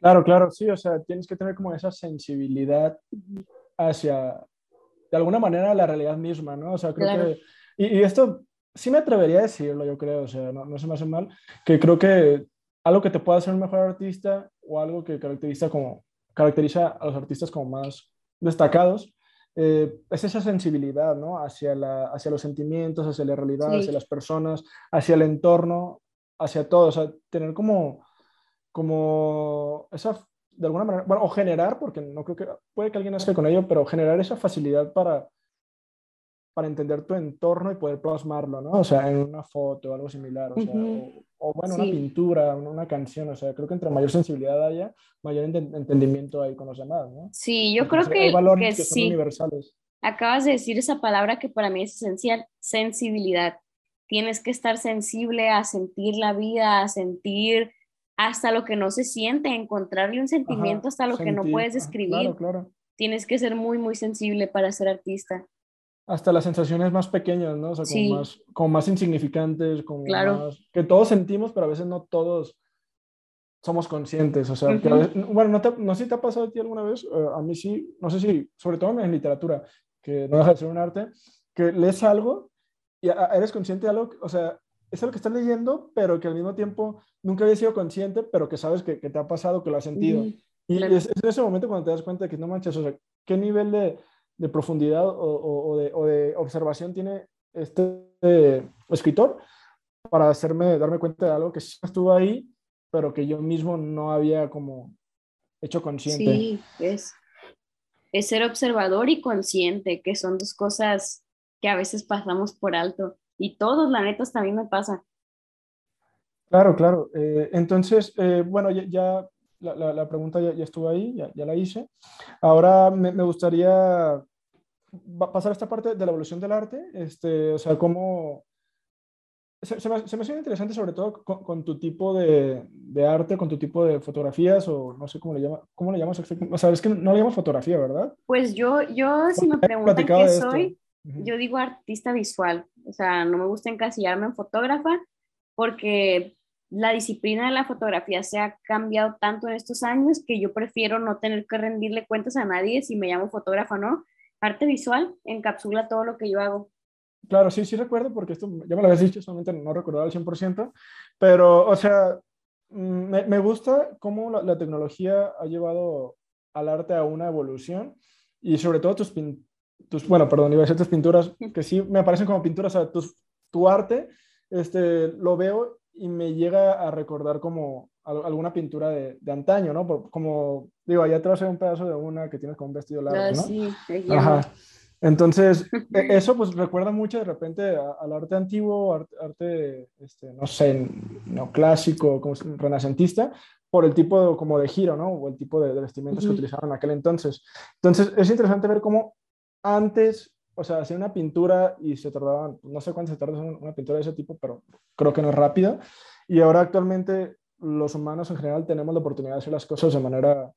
Claro, claro, sí, o sea, tienes que tener como esa sensibilidad hacia, de alguna manera, la realidad misma, ¿no? O sea, creo que, y, esto sí me atrevería a decirlo, yo creo, o sea, no, no, se me hace mal, que creo que algo que te pueda hacer un mejor artista o algo que caracteriza, como, caracteriza a los artistas como más destacados eh, es esa sensibilidad, ¿no? Hacia, la, hacia los sentimientos, hacia la realidad, hacia las personas, hacia el entorno, hacia todo. O sea, tener como, como esa, de alguna manera, bueno, o generar, porque no creo que, puede que alguien nazca con ello, pero generar esa facilidad para, para entender tu entorno y poder plasmarlo, ¿no? O sea, en una foto o algo similar, o, sea, o, bueno, una pintura, una, canción, o sea, creo que entre mayor sensibilidad haya, mayor entendimiento hay con los demás, ¿no? Sí, yo creo que, hay valores que, son universales. Acabas de decir esa palabra que para mí es esencial, sensibilidad. Tienes que estar sensible a sentir la vida, a sentir hasta lo que no se siente, encontrarle un sentimiento hasta lo que no puedes describir. Claro, claro. Tienes que ser muy, muy sensible para ser artista hasta las sensaciones más pequeñas, ¿no? O sea, como, más, como más insignificantes, como claro. que todos sentimos, pero a veces no todos somos conscientes. O sea, bueno, no, no, sé si te ha pasado a ti alguna vez, eh, a mí sí, no sé si, sobre todo en literatura, que no deja de ser un arte, que lees algo y eres consciente de algo, o sea, es algo que estás leyendo, pero que al mismo tiempo nunca habías sido consciente, pero que sabes que, que te ha pasado, que lo has sentido. Y es, es, en ese momento cuando te das cuenta de que no manches, o sea, qué nivel de, de profundidad o, de, observación tiene este escritor para hacerme, darme cuenta de algo que sí estuvo ahí, pero que yo mismo no había como hecho consciente. Sí, es, es ser observador y consciente, que son dos cosas que a veces pasamos por alto. Y todos, la neta, también me pasa. Claro, claro. Eh, entonces, eh, bueno, ya, la, la, pregunta ya, ya, estuvo ahí, ya, ya, la hice. Ahora me, me gustaría pasar a esta parte de la evolución del arte, este, o sea, cómo... Se, se, me, se me hace interesante sobre todo con, con tu tipo de, de, arte, con tu tipo de fotografías o no sé cómo le, llama, cómo le llamas. O sea, es que no le llamas fotografía, ¿verdad? Pues yo, yo si me preguntan qué soy, yo digo artista visual. O sea, no me gusta encasillarme en fotógrafa porque la disciplina de la fotografía se ha cambiado tanto en estos años que yo prefiero no tener que rendirle cuentas a nadie si me llamo fotógrafa o no. Arte visual encapsula todo lo que yo hago. Claro, sí, sí recuerdo, porque esto ya me lo habías dicho, solamente no recordaba al 100%, pero, o sea, mm, me, me gusta cómo la, la, tecnología ha llevado al arte a una evolución y sobre todo tus, tus bueno, perdón, iba a decir tus pinturas, que sí me aparecen como pinturas, o sea, tus, tu arte, este, lo veo y me llega a recordar como alguna pintura de, de antaño, ¿no? como, digo, allá te vas a un pedazo de una que tienes con un vestido largo, ah, ¿no? Sí, Ajá. Entonces, e, eso pues recuerda mucho de repente al arte antiguo, arte, este, no sé, no clásico, como renacentista, por el tipo de, como de giro, ¿no? O el tipo de, vestimentas que utilizaban en aquel entonces. Entonces, es interesante ver cómo antes, o sea, hacía una pintura y se tardaban, no sé cuánto se tarda una pintura de ese tipo, pero creo que no es rápida. Y ahora actualmente los humanos en general tenemos la oportunidad de hacer las cosas de manera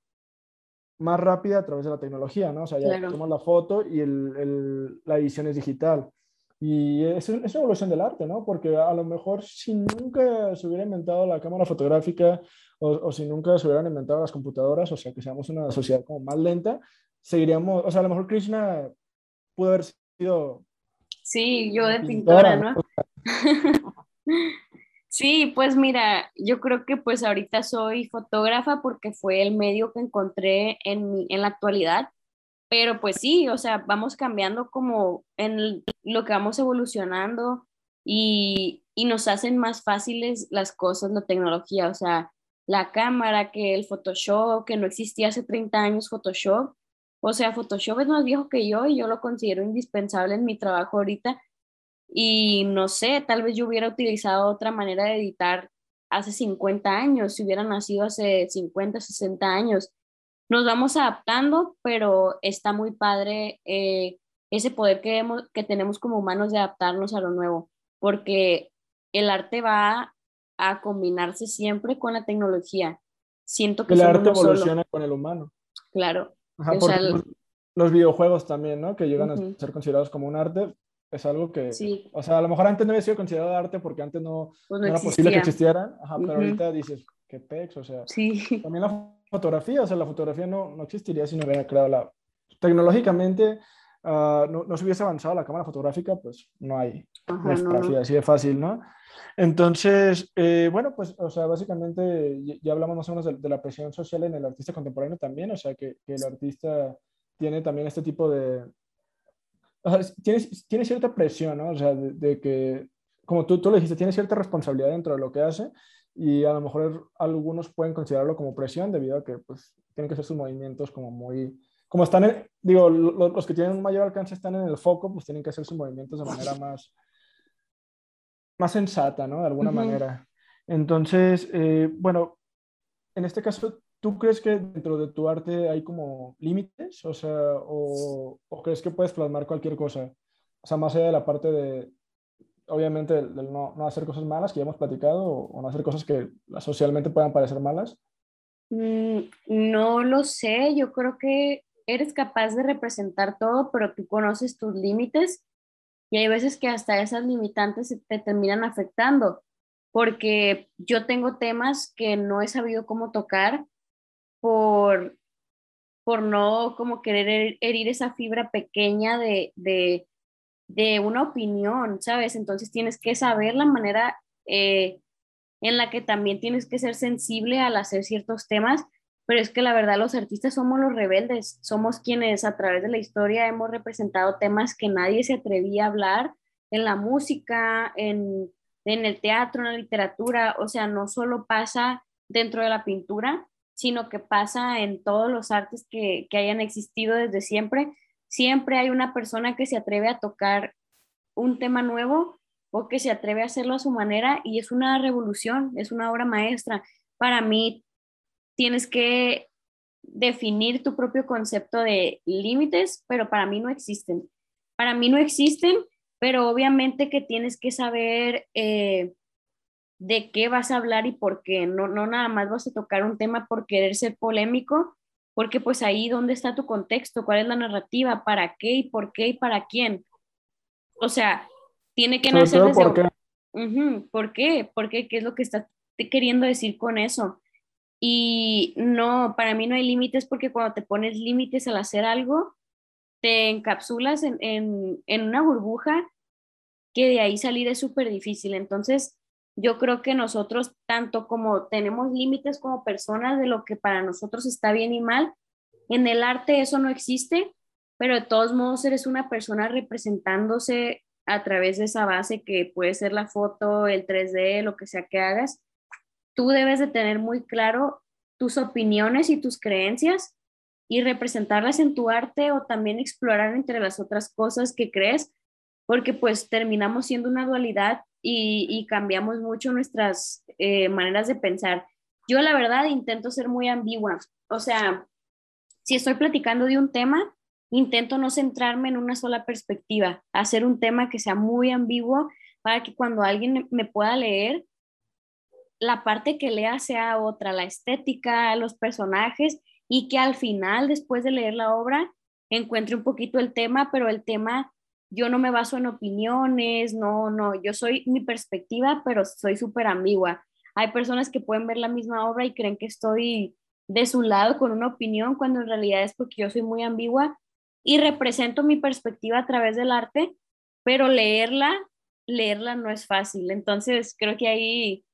más rápida a través de la tecnología, ¿no? O sea, ya tomamos la foto y el, la edición es digital. Y es, es una evolución del arte, ¿no? Porque a lo mejor si nunca se hubiera inventado la cámara fotográfica o, o, si nunca se hubieran inventado las computadoras, o sea, que seamos una sociedad como más lenta, seguiríamos, o sea, a lo mejor Krishna pudo haber sido... Sí, yo de pintora, ¿no? Sí, pues mira, yo creo que pues ahorita soy fotógrafa porque fue el medio que encontré en, en la actualidad, pero pues sí, o sea, vamos cambiando como en lo que vamos evolucionando y, y nos hacen más fáciles las cosas, la tecnología, o sea, la cámara, que el Photoshop, que no existía hace 30 años Photoshop, o sea, Photoshop es más viejo que yo y yo lo considero indispensable en mi trabajo ahorita y no sé, tal vez yo hubiera utilizado otra manera de editar hace 50 años, si hubiera nacido hace 50, 60 años. Nos vamos adaptando, pero está muy padre eh, ese poder que, que tenemos como humanos de adaptarnos a lo nuevo, porque el arte va a combinarse siempre con la tecnología. Siento que el arte evoluciona con el humano. Claro. Los videojuegos también, ¿no? Que llegan a ser considerados como un arte, es algo que, o sea, a lo mejor antes no había sido considerado arte porque antes no, pues era posible que existieran, Ajá, pero ahorita dices, qué pex, o sea, sí. también la fotografía, o sea, la fotografía no, no existiría si no hubiera creado la... Tecnológicamente, uh, no, no, se hubiese avanzado la cámara fotográfica, pues no hay Ajá, así de fácil, ¿no? Entonces, eh, bueno, pues, o sea, básicamente ya, hablamos más o menos de, de, la presión social en el artista contemporáneo también, o sea, que, que el artista tiene también este tipo de, tiene, cierta presión, ¿no? O sea, de, que, como tú, tú lo dijiste, tiene cierta responsabilidad dentro de lo que hace y a lo mejor algunos pueden considerarlo como presión debido a que, pues, tienen que hacer sus movimientos como muy, como están, en, digo, los, que tienen un mayor alcance están en el foco, pues tienen que hacer sus movimientos de manera más, más sensata, ¿no? De alguna manera. Entonces, eh, bueno, en este caso, ¿Tú crees que dentro de tu arte hay como límites? O sea, o, crees que puedes plasmar cualquier cosa? O sea, más allá de la parte de, obviamente, del, no, no, hacer cosas malas que ya hemos platicado, o, no hacer cosas que socialmente puedan parecer malas. Mm, no lo sé, yo creo que eres capaz de representar todo, pero tú conoces tus límites y hay veces que hasta esas limitantes te terminan afectando, porque yo tengo temas que no he sabido cómo tocar por, por no como querer herir esa fibra pequeña de, de, de una opinión, ¿sabes? Entonces tienes que saber la manera eh, en la que también tienes que ser sensible al hacer ciertos temas, pero es que la verdad los artistas somos los rebeldes, somos quienes a través de la historia hemos representado temas que nadie se atrevía a hablar en la música, en, en el teatro, en la literatura, o sea, no solo pasa dentro de la pintura, sino que pasa en todos los artes que, que hayan existido desde siempre. Siempre hay una persona que se atreve a tocar un tema nuevo o que se atreve a hacerlo a su manera y es una revolución, es una obra maestra. Para mí tienes que definir tu propio concepto de límites, pero para mí no existen. Para mí no existen, pero obviamente que tienes que saber eh, de qué vas a hablar y por qué. No, no nada más vas a tocar un tema por querer ser polémico, porque pues ahí dónde está tu contexto, cuál es la narrativa, para qué y por qué y para quién. O sea, tiene que nacer desde... ¿Por qué? ¿Por qué? ¿Por qué? ¿Qué es lo que estás queriendo decir con eso? Y no, para mí no hay límites porque cuando te pones límites al hacer algo, te encapsulas en, en, en una burbuja que de ahí salir es súper difícil. Entonces, yo creo que nosotros, tanto como tenemos límites como personas de lo que para nosotros está bien y mal, en el arte eso no existe, pero de todos modos eres una persona representándose a través de esa base que puede ser la foto, el 3D, lo que sea que hagas. Tú debes de tener muy claro tus opiniones y tus creencias y representarlas en tu arte o también explorar entre las otras cosas que crees, porque pues terminamos siendo una dualidad y, cambiamos mucho nuestras eh, maneras de pensar. Yo la verdad intento ser muy ambigua, o sea, si estoy platicando de un tema, intento no centrarme en una sola perspectiva, hacer un tema que sea muy ambiguo para que cuando alguien me pueda leer, la parte que lea sea otra, la estética, los personajes, y que al final, después de leer la obra, encuentre un poquito el tema, pero el tema yo no me baso en opiniones, no, no, yo soy mi perspectiva, pero soy súper ambigua. Hay personas que pueden ver la misma obra y creen que estoy de su lado con una opinión, cuando en realidad es porque yo soy muy ambigua y represento mi perspectiva a través del arte, pero leerla, leerla no es fácil. Entonces, creo que ahí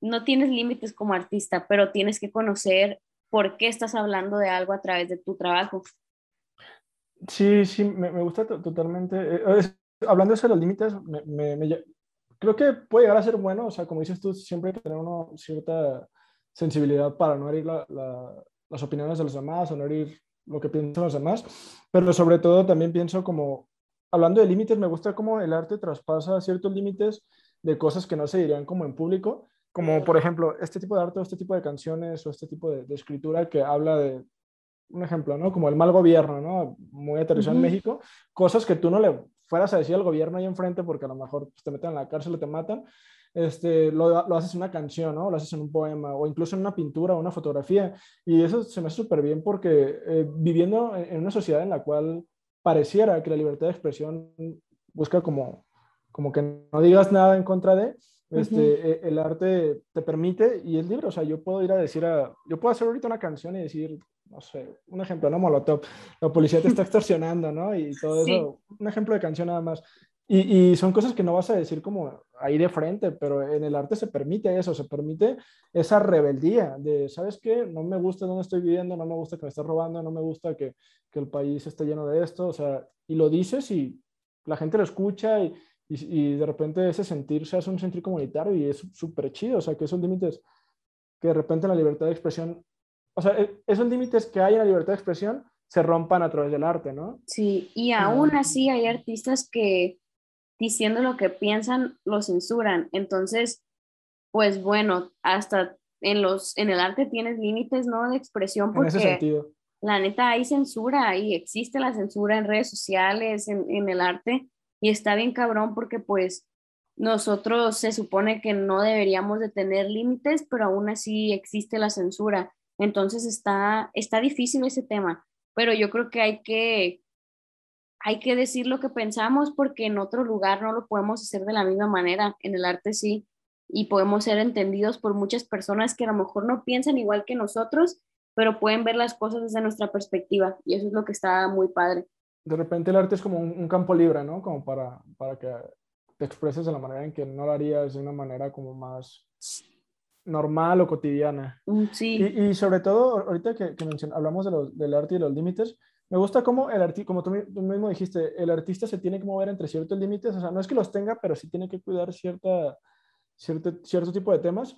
no tienes límites como artista, pero tienes que conocer por qué estás hablando de algo a través de tu trabajo. Sí, sí, me, me gusta totalmente. Eh, hablando de los límites, me, creo que puede llegar a ser bueno, o sea, como dices tú, siempre tener una cierta sensibilidad para no herir las opiniones de los demás o no herir lo que piensan los demás, pero sobre todo también pienso como, hablando de límites, me gusta cómo el arte traspasa ciertos límites de cosas que no se dirían como en público, como por ejemplo este tipo de arte o este tipo de canciones o este tipo de, de escritura que habla de un ejemplo, ¿no? Como el mal gobierno, ¿no? Muy aterrizado en México, cosas que tú no le fueras a decir al gobierno ahí enfrente porque a lo mejor pues, te meten en la cárcel o te matan, este, lo, lo, haces en una canción, ¿no? Lo haces en un poema o incluso en una pintura o una fotografía. Y eso se me hace súper bien porque eh, viviendo en una sociedad en la cual pareciera que la libertad de expresión busca como, como que no digas nada en contra de, este, e, el arte te permite y es libre, o sea, yo puedo ir a decir a, yo puedo hacer ahorita una canción y decir, no sé, un ejemplo, ¿no? Molotov, la policía te está extorsionando, ¿no? Y todo eso, un ejemplo de canción nada más. Y, y, son cosas que no vas a decir como ahí de frente, pero en el arte se permite eso, se permite esa rebeldía de, ¿sabes qué? No me gusta donde estoy viviendo, no me gusta que me estés robando, no me gusta que, que el país esté lleno de esto, o sea, y lo dices y la gente lo escucha y, y, de repente ese sentir se hace un sentir comunitario y es súper chido, o sea, que esos límites que de repente en la libertad de expresión, o sea, e, esos límites que hay en la libertad de expresión se rompan a través del arte, ¿no? Sí, y aún así hay artistas que diciendo lo que piensan lo censuran, entonces, pues bueno, hasta en, los, en el arte tienes límites, ¿no? De expresión porque... En ese sentido. La neta, hay censura y existe la censura en redes sociales, en, en el arte, y está bien cabrón porque pues nosotros se supone que no deberíamos de tener límites, pero aún así existe la censura. Entonces está, está difícil ese tema, pero yo creo que hay que hay que decir lo que pensamos porque en otro lugar no lo podemos hacer de la misma manera, en el arte sí, y podemos ser entendidos por muchas personas que a lo mejor no piensan igual que nosotros, pero pueden ver las cosas desde nuestra perspectiva, y eso es lo que está muy padre de repente el arte es como un, campo libre, ¿no? Como para, para que te expreses de la manera en que no lo harías de una manera como más normal o cotidiana. Mm, sí. Y, sobre todo, ahorita que, que hablamos de los, del arte y los límites, me gusta cómo el artista, como tú, mismo dijiste, el artista se tiene que mover entre ciertos límites, o sea, no es que los tenga, pero sí tiene que cuidar cierta, cierto, cierto tipo de temas,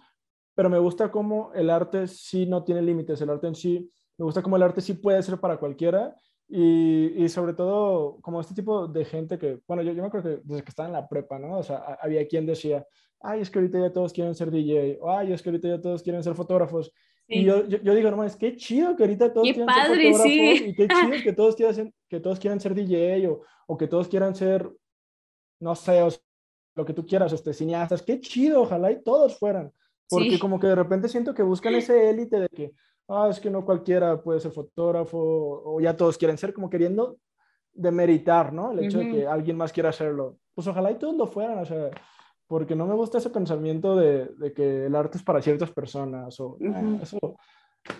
pero me gusta cómo el arte sí no tiene límites, el arte en sí, me gusta cómo el arte sí puede ser para cualquiera y, y, sobre todo, como este tipo de gente que, bueno, yo, yo me acuerdo que desde que estaba en la prepa, ¿no? O sea, había quien decía, ay, es que ahorita ya todos quieren ser DJ, o ay, es que ahorita ya todos quieren ser fotógrafos. Y yo, yo, digo, no, es que chido que ahorita todos quieran ser fotógrafos, y qué chido que todos, quieran, que todos quieran ser DJ, o, o que todos quieran ser, no sé, lo que tú quieras, este, cineastas, qué chido, ojalá y todos fueran. Porque como que de repente siento que buscan ese élite de que, ah, es que no cualquiera puede ser fotógrafo, o ya todos quieren ser, como queriendo demeritar, ¿no? El hecho de que alguien más quiera hacerlo. Pues ojalá y todos lo fueran, o sea, porque no me gusta ese pensamiento de, de que el arte es para ciertas personas, o ah, eso,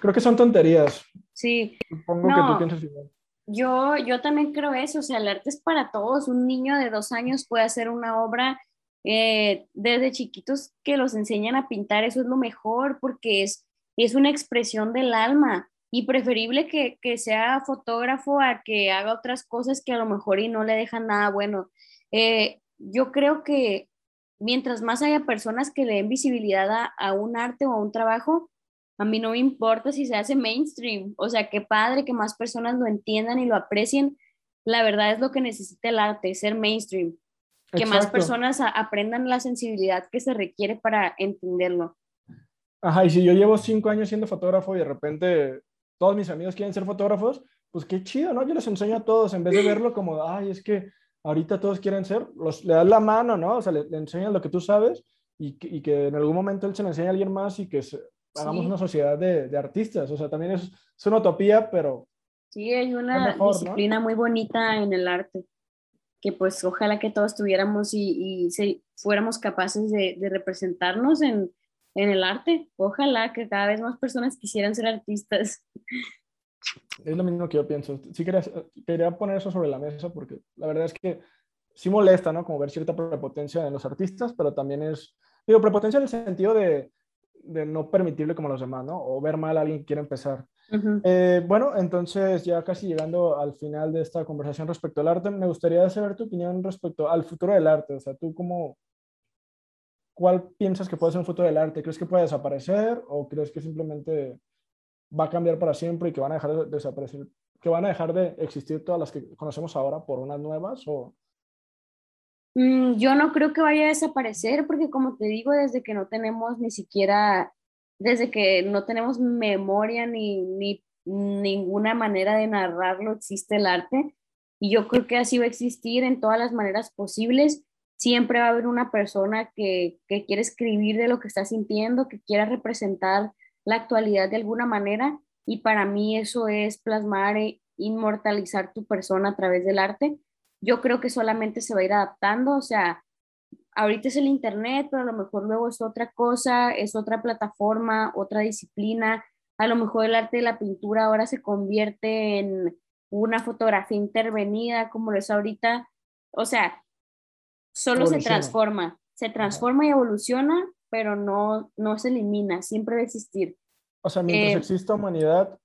creo que son tonterías. Sí. Supongo que tú piensas igual. Yo, yo también creo eso, o sea, el arte es para todos. Un niño de dos años puede hacer una obra eh, desde chiquitos que los enseñan a pintar, eso es lo mejor porque es es una expresión del alma y preferible que, sea fotógrafo a que haga otras cosas que a lo mejor y no le dejan nada bueno. Eh, yo creo que mientras más haya personas que le den visibilidad a, a, un arte o a un trabajo, a mí no me importa si se hace mainstream, o sea, qué padre que más personas lo entiendan y lo aprecien. La verdad es lo que necesita el arte, ser mainstream, que más personas aprendan la sensibilidad que se requiere para entenderlo. Ajá, y si yo llevo cinco años siendo fotógrafo y de repente todos mis amigos quieren ser fotógrafos, pues qué chido, ¿no? Yo les enseño a todos, en vez de verlo como, ay, es que ahorita todos quieren ser, los, le das la mano, ¿no? O sea, le, enseñas lo que tú sabes y que, y que en algún momento él se le enseñe a alguien más y que hagamos una sociedad de, de, artistas. O sea, también es, es, una utopía, pero... Sí, hay una disciplina muy bonita en el arte, que pues ojalá que todos tuviéramos y, y fuéramos capaces de, de representarnos en, en el arte. Ojalá que cada vez más personas quisieran ser artistas. Es lo mismo que yo pienso. Sí quería, quería poner eso sobre la mesa porque la verdad es que sí molesta, ¿no? Como ver cierta prepotencia en los artistas, pero también es, digo, prepotencia en el sentido de, de no permitirle como los demás, ¿no? O ver mal a alguien que quiere empezar. eh, bueno, entonces ya casi llegando al final de esta conversación respecto al arte, me gustaría saber tu opinión respecto al futuro del arte. O sea, tú cómo, ¿cuál piensas que puede ser un futuro del arte? ¿Crees que puede desaparecer o crees que simplemente va a cambiar para siempre y que van a dejar de desaparecer, que van a dejar de existir todas las que conocemos ahora por unas nuevas o Mm, yo no creo que vaya a desaparecer porque como te digo, desde que no tenemos ni siquiera, desde que no tenemos memoria ni, ni ninguna manera de narrarlo, existe el arte. Y yo creo que así va a existir en todas las maneras posibles. Siempre va a haber una persona que, que quiere escribir de lo que está sintiendo, que quiera representar la actualidad de alguna manera. Y para mí eso es plasmar e inmortalizar tu persona a través del arte yo creo que solamente se va a ir adaptando, o sea, ahorita es el Internet, pero a lo mejor luego es otra cosa, es otra plataforma, otra disciplina, a lo mejor el arte de la pintura ahora se convierte en una fotografía intervenida como lo es ahorita, o sea, solo se transforma, se transforma y evoluciona, pero no, no se elimina, siempre va a existir. O sea, mientras eh, exista humanidad,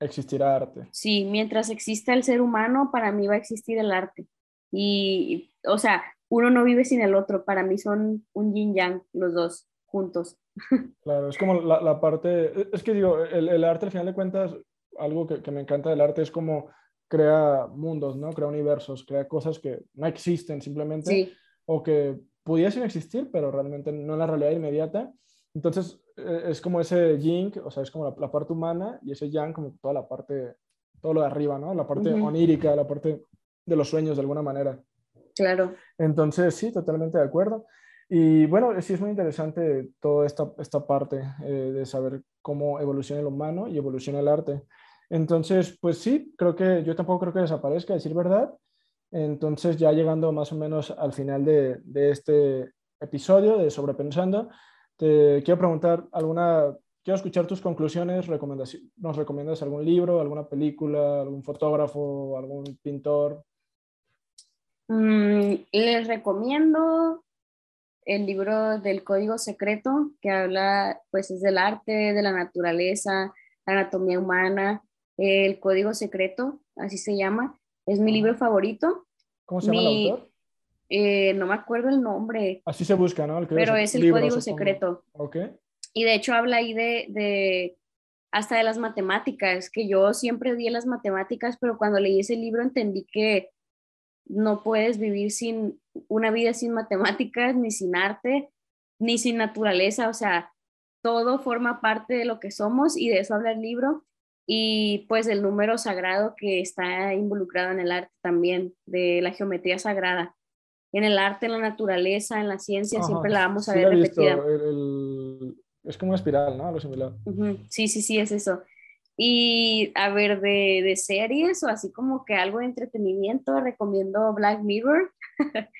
existirá arte. Sí, mientras exista el ser humano, para mí va a existir el arte. Y, o sea, uno no vive sin el otro. Para mí son un yin yang los dos juntos. Claro, es como la, la parte, es que digo, el, el, arte al final de cuentas, algo que, que, me encanta del arte es como crea mundos, ¿no? Crea universos, crea cosas que no existen simplemente sí. O que pudiesen existir, pero realmente no en la realidad inmediata. Entonces, e, es como ese yin, o sea, es como la, la, parte humana y ese yang como toda la parte, todo lo de arriba, ¿no? La parte uh -huh. onírica, la parte de los sueños de alguna manera. Claro. Entonces, sí, totalmente de acuerdo. Y bueno, sí es muy interesante toda esta, esta parte eh, de saber cómo evoluciona el humano y evoluciona el arte. Entonces, pues sí, creo que yo tampoco creo que desaparezca, decir verdad. Entonces, ya llegando más o menos al final de, este episodio de Sobrepensando, te quiero preguntar alguna, quiero escuchar tus conclusiones, ¿nos recomiendas algún libro, alguna película, algún fotógrafo, algún pintor? Mm, les recomiendo el libro del Código Secreto, que habla, pues, es del arte, de la naturaleza, la anatomía humana, el Código Secreto, así se llama. Es mi libro favorito. ¿Cómo se llama mi, el autor? Eh, no me acuerdo el nombre. Así se busca, ¿no? pero es el libro, Código supongo. Secreto. Ok. Y de hecho habla ahí de, de, hasta de las matemáticas, que yo siempre odié las matemáticas, pero cuando leí ese libro entendí que no puedes vivir sin una vida sin matemáticas, ni sin arte, ni sin naturaleza, o sea, todo forma parte de lo que somos y de eso habla el libro y pues el número sagrado que está involucrado en el arte también, de la geometría sagrada. En el arte, en la naturaleza, en la ciencia, Ajá, siempre la vamos a sí ver repetida. El, el, es como una espiral, ¿no? Algo similar. Uh -huh. Sí, sí, sí, es eso. Y a ver, de, de, series o así como que algo de entretenimiento, recomiendo Black Mirror,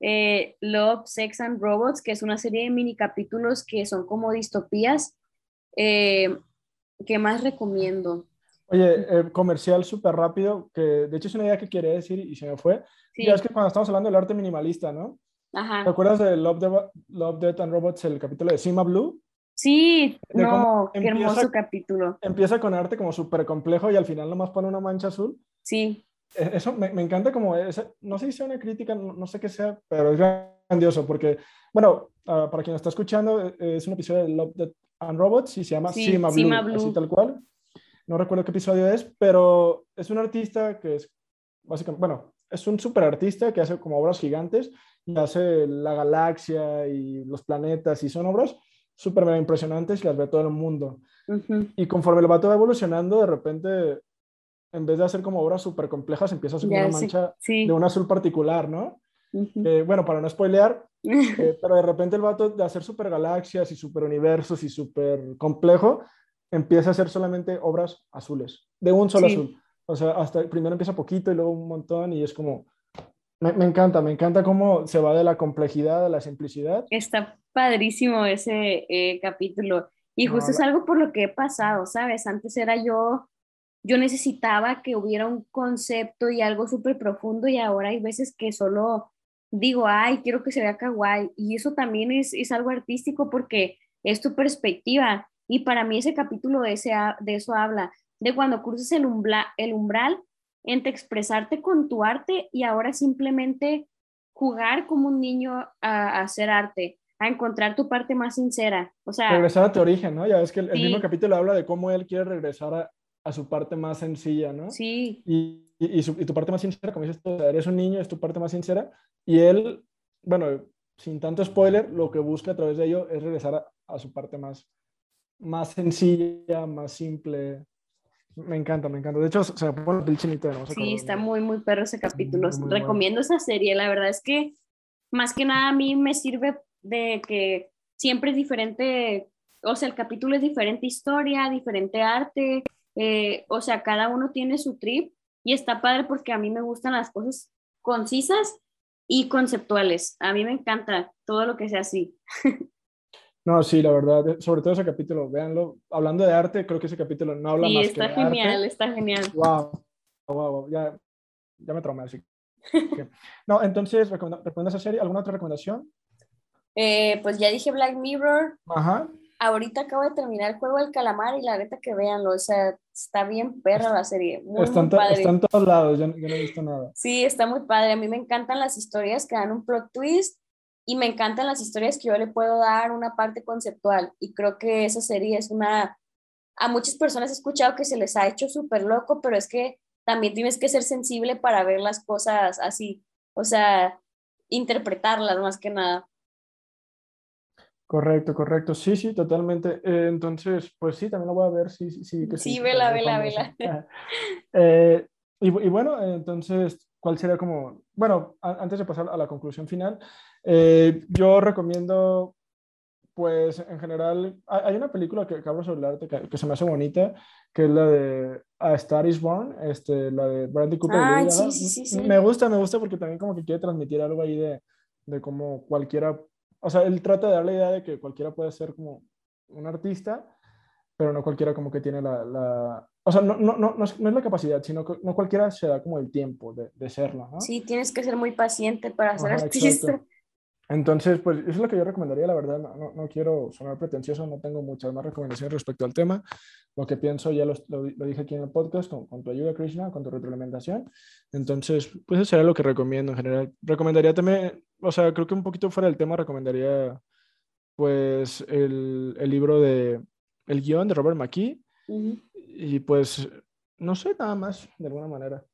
eh, Love, Sex and Robots, que es una serie de mini capítulos que son como distopías. Eh, ¿Qué más recomiendo? Oye, eh, comercial súper rápido, que de hecho es una idea que quería decir y se me fue. Sí. Ya es que cuando estamos hablando del arte minimalista, ¿no? Ajá. ¿Te acuerdas de Love, de Love, Death and Robots, el capítulo de Sima Blue? Sí, no, qué empieza, hermoso capítulo. Empieza con arte como súper complejo y al final nomás pone una mancha azul. Sí. E, eso me, me encanta como, ese, no sé si sea una crítica, no, no, sé qué sea, pero es grandioso porque, bueno, uh, para quien está escuchando, e, es un episodio de Love, Death and Robots y se llama sí, Sima, Blue, Sima Blue, así tal cual. No recuerdo qué episodio es, pero es un artista que es, básicamente, bueno, es un súper artista que hace como obras gigantes y hace la galaxia y los planetas y son obras súper impresionantes y las ve todo el mundo. Uh -huh. Y conforme el vato va evolucionando, de repente, en vez de hacer como obras súper complejas, empieza a hacer yeah, una mancha sí, sí. de un azul particular, ¿no? Bueno, para no spoilear, eh, pero de repente el vato de hacer super galaxias y super universos y super complejo, empieza a hacer solamente obras azules, de un solo azul. O sea, hasta primero empieza poquito y luego un montón y es como, me, me, encanta, me encanta cómo se va de la complejidad a la simplicidad. Está padrísimo ese eh, capítulo. Y justo es algo por lo que he pasado, ¿sabes? Antes era yo, yo necesitaba que hubiera un concepto y algo súper profundo y ahora hay veces que solo digo, ay, quiero que se vea kawaii. Y eso también es, es algo artístico porque es tu perspectiva. Y para mí ese capítulo de, ese, de eso habla, de cuando cruzas el, el umbral entre expresarte con tu arte y ahora simplemente jugar como un niño a hacer arte a encontrar tu parte más sincera. O sea, regresar a tu origen, ¿no? Ya ves que el, mismo capítulo habla de cómo él quiere regresar a, a su parte más sencilla, ¿no? Sí. Y, y, y, tu parte más sincera, como dices tú, eres un niño, es tu parte más sincera. Y él, bueno, sin tanto spoiler, lo que busca a través de ello es regresar a, a su parte más, más sencilla, más simple. Me encanta, me encanta. De hecho, se me pone el chinito no Sí, está muy, muy perro ese capítulo. Recomiendo esa serie. La verdad es que, más que nada, a mí me sirve de que siempre es diferente, o sea, el capítulo es diferente historia, diferente arte, eh, o sea, cada uno tiene su trip y está padre porque a mí me gustan las cosas concisas y conceptuales. A mí me encanta todo lo que sea así. No, sí, la verdad, sobre todo ese capítulo, véanlo. Hablando de arte, creo que ese capítulo no habla más que de está genial, está genial. Wow, wow, wow, ya, ya me traumé así. No, entonces, ¿recomiendas esa serie? ¿Alguna otra recomendación? Eh, pues ya dije Black Mirror. Ajá. Ahorita acabo de terminar el juego del calamar y la neta que véanlo, o sea, está bien perra la serie. Muy, está, en todos lados, yo, no he visto nada. Sí, está muy padre. A mí me encantan las historias que dan un plot twist y me encantan las historias que yo le puedo dar una parte conceptual. Y creo que esa serie es una. A muchas personas he escuchado que se les ha hecho súper loco, pero es que también tienes que ser sensible para ver las cosas así, o sea, interpretarlas más que nada. Correcto, correcto. Sí, sí, totalmente. Eh, entonces, pues sí, también lo voy a ver. Sí, sí, sí. sí, vela, vela, vela. Eh, y, y, bueno, entonces, ¿cuál sería como, bueno, antes de pasar a la conclusión final, eh, yo recomiendo, pues en general, hay una película que, acabo de hablarte que, que, se me hace bonita, que es la de A Star is Born, este, la de Bradley Cooper. Ah, sí, sí, sí, Me gusta, me gusta porque también como que quiere transmitir algo ahí de, de cómo cualquiera o sea, él trata de dar la idea de que cualquiera puede ser como un artista, pero no cualquiera como que tiene la, la o sea, no, no, no, no, es, la capacidad, sino que no cualquiera se da como el tiempo de, de serlo, ¿no? Sí, tienes que ser muy paciente para ser artista. Entonces, pues eso es lo que yo recomendaría, la verdad, no, no, quiero sonar pretencioso, no tengo muchas más recomendaciones respecto al tema. Lo que pienso ya lo, lo, dije aquí en el podcast con, con, tu ayuda, Krishna, con tu retroalimentación. Entonces, pues eso sería lo que recomiendo en general. Recomendaría también, o sea, creo que un poquito fuera del tema, recomendaría pues el, el libro de, el guion de Robert McKee. Y pues, no sé, nada más, de alguna manera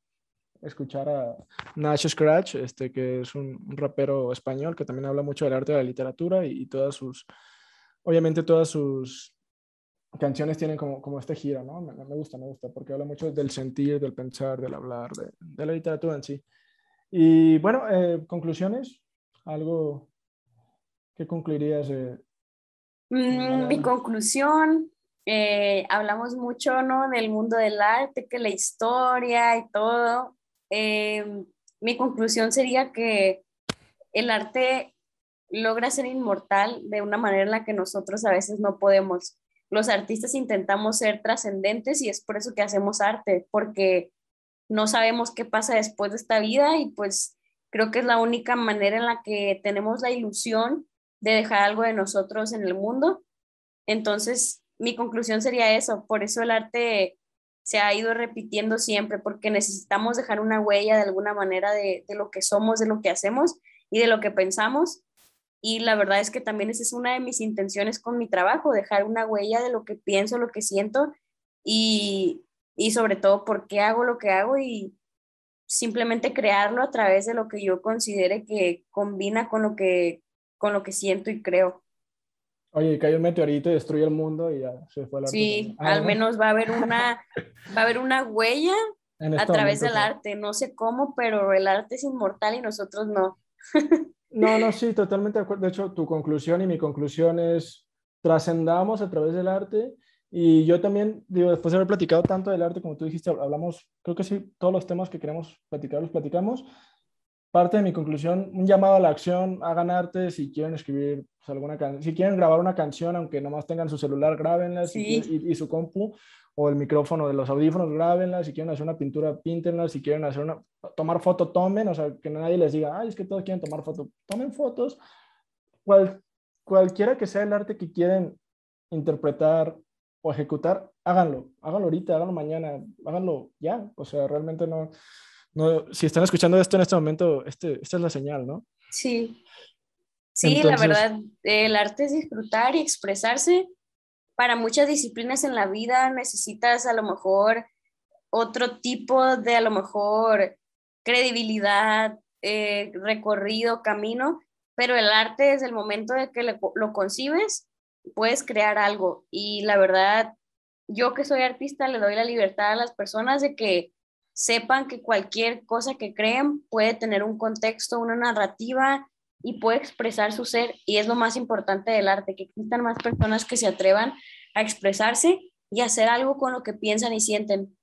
escuchar a Nash Scratch, este, que es un, rapero español que también habla mucho del arte de la literatura y, todas sus, obviamente todas sus canciones tienen como, como este giro, ¿no? Me, me, gusta, me gusta, porque habla mucho del sentir, del pensar, del hablar, de, de la literatura en sí. Y bueno, eh, conclusiones, algo que concluirías. Mm, mi conclusión, eh, hablamos mucho, ¿no? Del mundo del arte, que la historia y todo, eh, mi conclusión sería que el arte logra ser inmortal de una manera en la que nosotros a veces no podemos. Los artistas intentamos ser trascendentes y es por eso que hacemos arte, porque no sabemos qué pasa después de esta vida y pues creo que es la única manera en la que tenemos la ilusión de dejar algo de nosotros en el mundo. Entonces, mi conclusión sería eso, por eso el arte se ha ido repitiendo siempre porque necesitamos dejar una huella de alguna manera de, lo que somos, de lo que hacemos y de lo que pensamos. Y la verdad es que también esa es una de mis intenciones con mi trabajo, dejar una huella de lo que pienso, lo que siento y, y sobre todo por qué hago lo que hago y simplemente crearlo a través de lo que yo considere que combina con lo que, con lo que siento y creo. Oye, cae un meteorito y destruye el mundo y ya se fue la Sí, ah, al menos va a haber una, va a haber una huella a través del arte. No sé cómo, pero el arte es inmortal y nosotros no. no, no, sí, totalmente de acuerdo. De hecho, tu conclusión y mi conclusión es trascendamos a través del arte. Y yo también, digo, después de haber platicado tanto del arte, como tú dijiste, hablamos, creo que sí, todos los temas que queremos platicar los platicamos. Parte de mi conclusión, un llamado a la acción, hagan arte si quieren escribir pues, alguna canción, si quieren grabar una canción, aunque nomás tengan su celular, grábenla y, su compu o el micrófono de los audífonos, grábenla, si quieren hacer una pintura, píntenla, si quieren hacer una, tomar foto, tomen, o sea, que nadie les diga, ay, es que todos quieren tomar foto, tomen fotos, Cual, cualquiera que sea el arte que quieren interpretar o ejecutar, háganlo, háganlo ahorita, háganlo mañana, háganlo ya, o sea, realmente no, no si están escuchando esto en este momento, este, esta es la señal, ¿no? Sí, sí, la verdad, el arte es disfrutar y expresarse. Para muchas disciplinas en la vida necesitas a lo mejor otro tipo de, a lo mejor, credibilidad, eh, recorrido, camino, pero el arte desde el momento de que lo concibes, puedes crear algo. Y la verdad, yo que soy artista, le doy la libertad a las personas de que sepan que cualquier cosa que creen puede tener un contexto, una narrativa y puede expresar su ser. Y es lo más importante del arte, que existan más personas que se atrevan a expresarse y hacer algo con lo que piensan y sienten.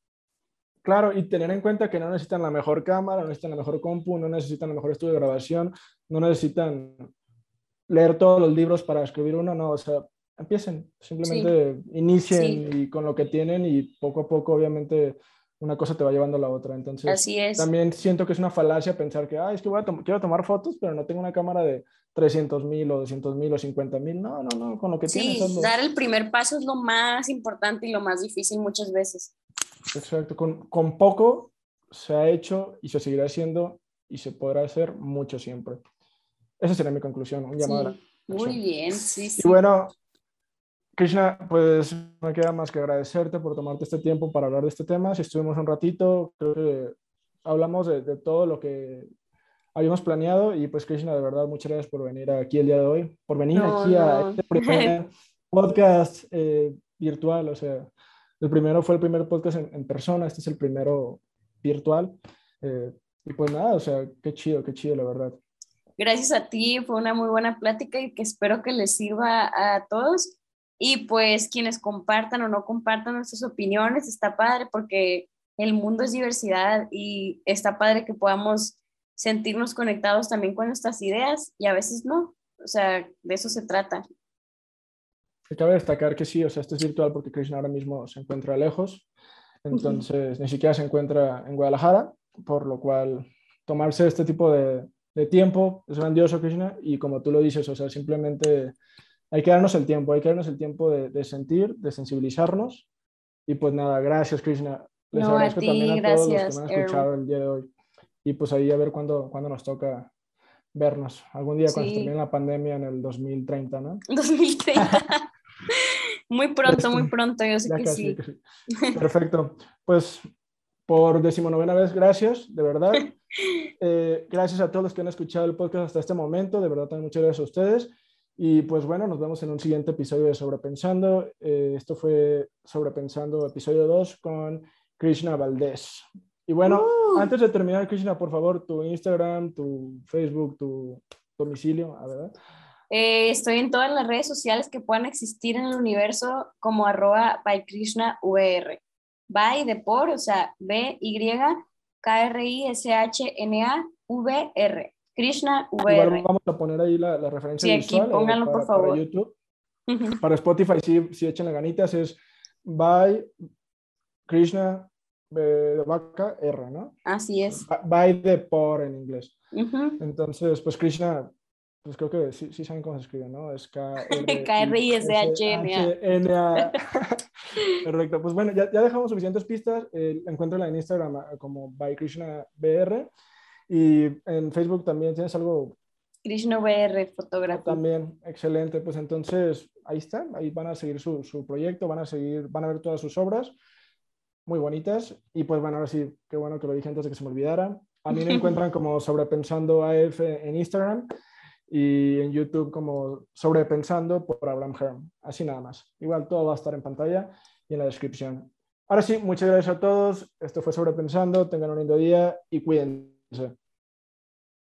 Claro, y tener en cuenta que no necesitan la mejor cámara, no necesitan la mejor compu, no necesitan el mejor estudio de grabación, no necesitan leer todos los libros para escribir uno, no, o sea, empiecen, simplemente inicien y con lo que tienen y poco a poco, obviamente, una cosa te va llevando a la otra. Entonces, Así es. también siento que es una falacia pensar que, es que voy a quiero tomar fotos, pero no tengo una cámara de 300 mil o 200 mil o 50 mil. No, no, no, con lo que sí, tienes. dar el primer paso es lo más importante y lo más difícil muchas veces. Exacto, con, con poco se ha hecho y se seguirá haciendo y se podrá hacer mucho siempre. Esa sería mi conclusión, un llamado. muy bien, sí, sí. Y bueno, Krishna, pues no me queda más que agradecerte por tomarte este tiempo para hablar de este tema. Si estuvimos un ratito, creo que hablamos de, de todo lo que habíamos planeado y pues Krishna, de verdad, muchas gracias por venir aquí el día de hoy, por venir aquí a este primer podcast eh, virtual, o sea, el primero fue el primer podcast en, persona, este es el primero virtual. Eh, y pues nada, o sea, qué chido, qué chido, la verdad. Gracias a ti, fue una muy buena plática y que espero que les sirva a todos. Y pues quienes compartan o no compartan nuestras opiniones, está padre porque el mundo es diversidad y está padre que podamos sentirnos conectados también con nuestras ideas y a veces no. O sea, de eso se trata. Cabe destacar que sí, o sea, esto es virtual porque Krishna ahora mismo se encuentra lejos, entonces ni siquiera se encuentra en Guadalajara, por lo cual tomarse este tipo de, de, tiempo es grandioso, Krishna, y como tú lo dices, o sea, simplemente hay que darnos el tiempo, hay que darnos el tiempo de, de sentir, de sensibilizarnos, y pues nada, gracias, Krishna. Les agradezco también a todos los que me han escuchado el día de hoy. Y pues ahí a ver cuándo, cuándo nos toca vernos. Algún día cuando termine la pandemia en el 2030, ¿no? 2030. muy pronto, muy pronto, yo sé que, sí. Perfecto. Pues por decimonovena vez, gracias, de verdad. Eh, gracias a todos los que han escuchado el podcast hasta este momento, de verdad también muchas gracias a ustedes. Y pues bueno, nos vemos en un siguiente episodio de Sobrepensando. Eh, esto fue Sobrepensando, episodio 2 con Krishna Valdés. Y bueno, uh. antes de terminar, Krishna, por favor, tu Instagram, tu Facebook, tu domicilio, a ver. Eh, estoy en todas las redes sociales que puedan existir en el universo como arroba by Krishna VR. By de por, o sea, B, K, R, I, S, H, N, A, R. Krishna VR. vamos a poner ahí la, la referencia sí, visual, aquí, eh, pónganlo, por favor. Para YouTube. Para Spotify, sí, sí echen las ganitas, es by Krishna de vaca R, ¿no? Así es. By the por en inglés. Entonces, pues Krishna, pues creo que sí, sí saben cómo se escribe, ¿no? Es K-R-I-S-H-N-A. Perfecto. Pues bueno, ya, ya dejamos suficientes pistas. Eh, encuéntrala en Instagram como by Krishna BR. Y en Facebook también tienes algo. Krishna BR, fotografía. También, excelente. Pues entonces, ahí está. Ahí van a seguir su, su proyecto, van a seguir, van a ver todas sus obras muy bonitas. Y pues bueno, ahora sí, qué bueno que lo dije antes de que se me olvidara. A mí me encuentran como Sobrepensando AF en Instagram y en YouTube como Sobrepensando por Abraham Herm. Así nada más. Igual todo va a estar en pantalla y en la descripción. Ahora sí, muchas gracias a todos. Esto fue Sobrepensando. Tengan un lindo día y to